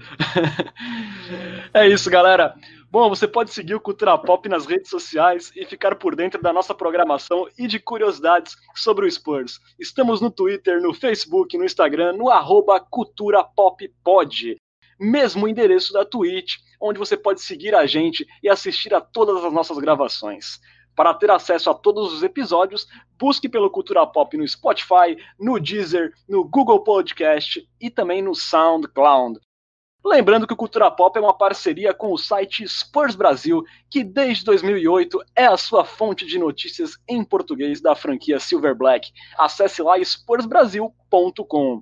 <laughs> é isso, galera. Bom, você pode seguir o Cultura Pop nas redes sociais e ficar por dentro da nossa programação e de curiosidades sobre o Spurs. Estamos no Twitter, no Facebook, no Instagram, no arroba Cultura Pop Pod. Mesmo endereço da Twitch, onde você pode seguir a gente e assistir a todas as nossas gravações. Para ter acesso a todos os episódios, busque pelo Cultura Pop no Spotify, no Deezer, no Google Podcast e também no SoundCloud. Lembrando que o Cultura Pop é uma parceria com o site Spurs Brasil, que desde 2008 é a sua fonte de notícias em português da franquia Silver Black. Acesse lá spursbrasil.com.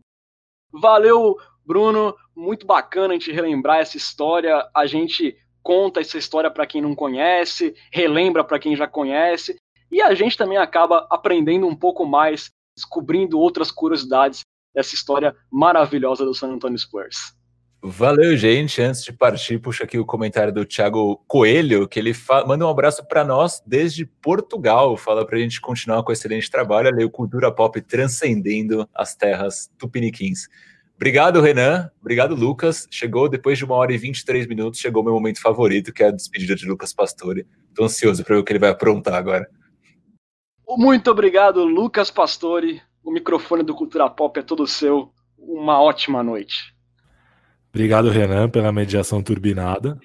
Valeu, Bruno, muito bacana a gente relembrar essa história. A gente conta essa história para quem não conhece, relembra para quem já conhece, e a gente também acaba aprendendo um pouco mais, descobrindo outras curiosidades dessa história maravilhosa do San Antonio Spurs. Valeu, gente. Antes de partir, puxa aqui o comentário do Thiago Coelho, que ele manda um abraço para nós desde Portugal. Fala para a gente continuar com excelente trabalho. Leu Cultura Pop transcendendo as terras tupiniquins. Obrigado, Renan. Obrigado, Lucas. Chegou depois de uma hora e 23 minutos, chegou o meu momento favorito, que é a despedida de Lucas Pastore. Estou ansioso para ver o que ele vai aprontar agora. Muito obrigado, Lucas Pastore. O microfone do Cultura Pop é todo seu. Uma ótima noite. Obrigado, Renan, pela mediação turbinada.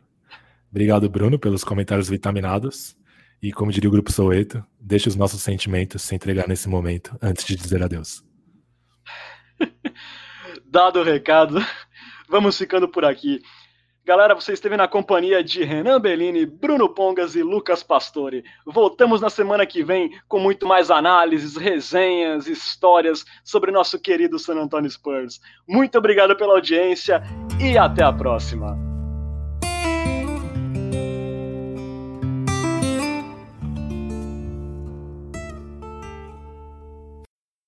Obrigado, Bruno, pelos comentários vitaminados. E como diria o Grupo Soueto, deixe os nossos sentimentos se entregar nesse momento antes de dizer adeus. <laughs> Dado o recado, <laughs> vamos ficando por aqui. Galera, você esteve na companhia de Renan Bellini, Bruno Pongas e Lucas Pastore. Voltamos na semana que vem com muito mais análises, resenhas, histórias sobre nosso querido San Antonio Spurs. Muito obrigado pela audiência e até a próxima.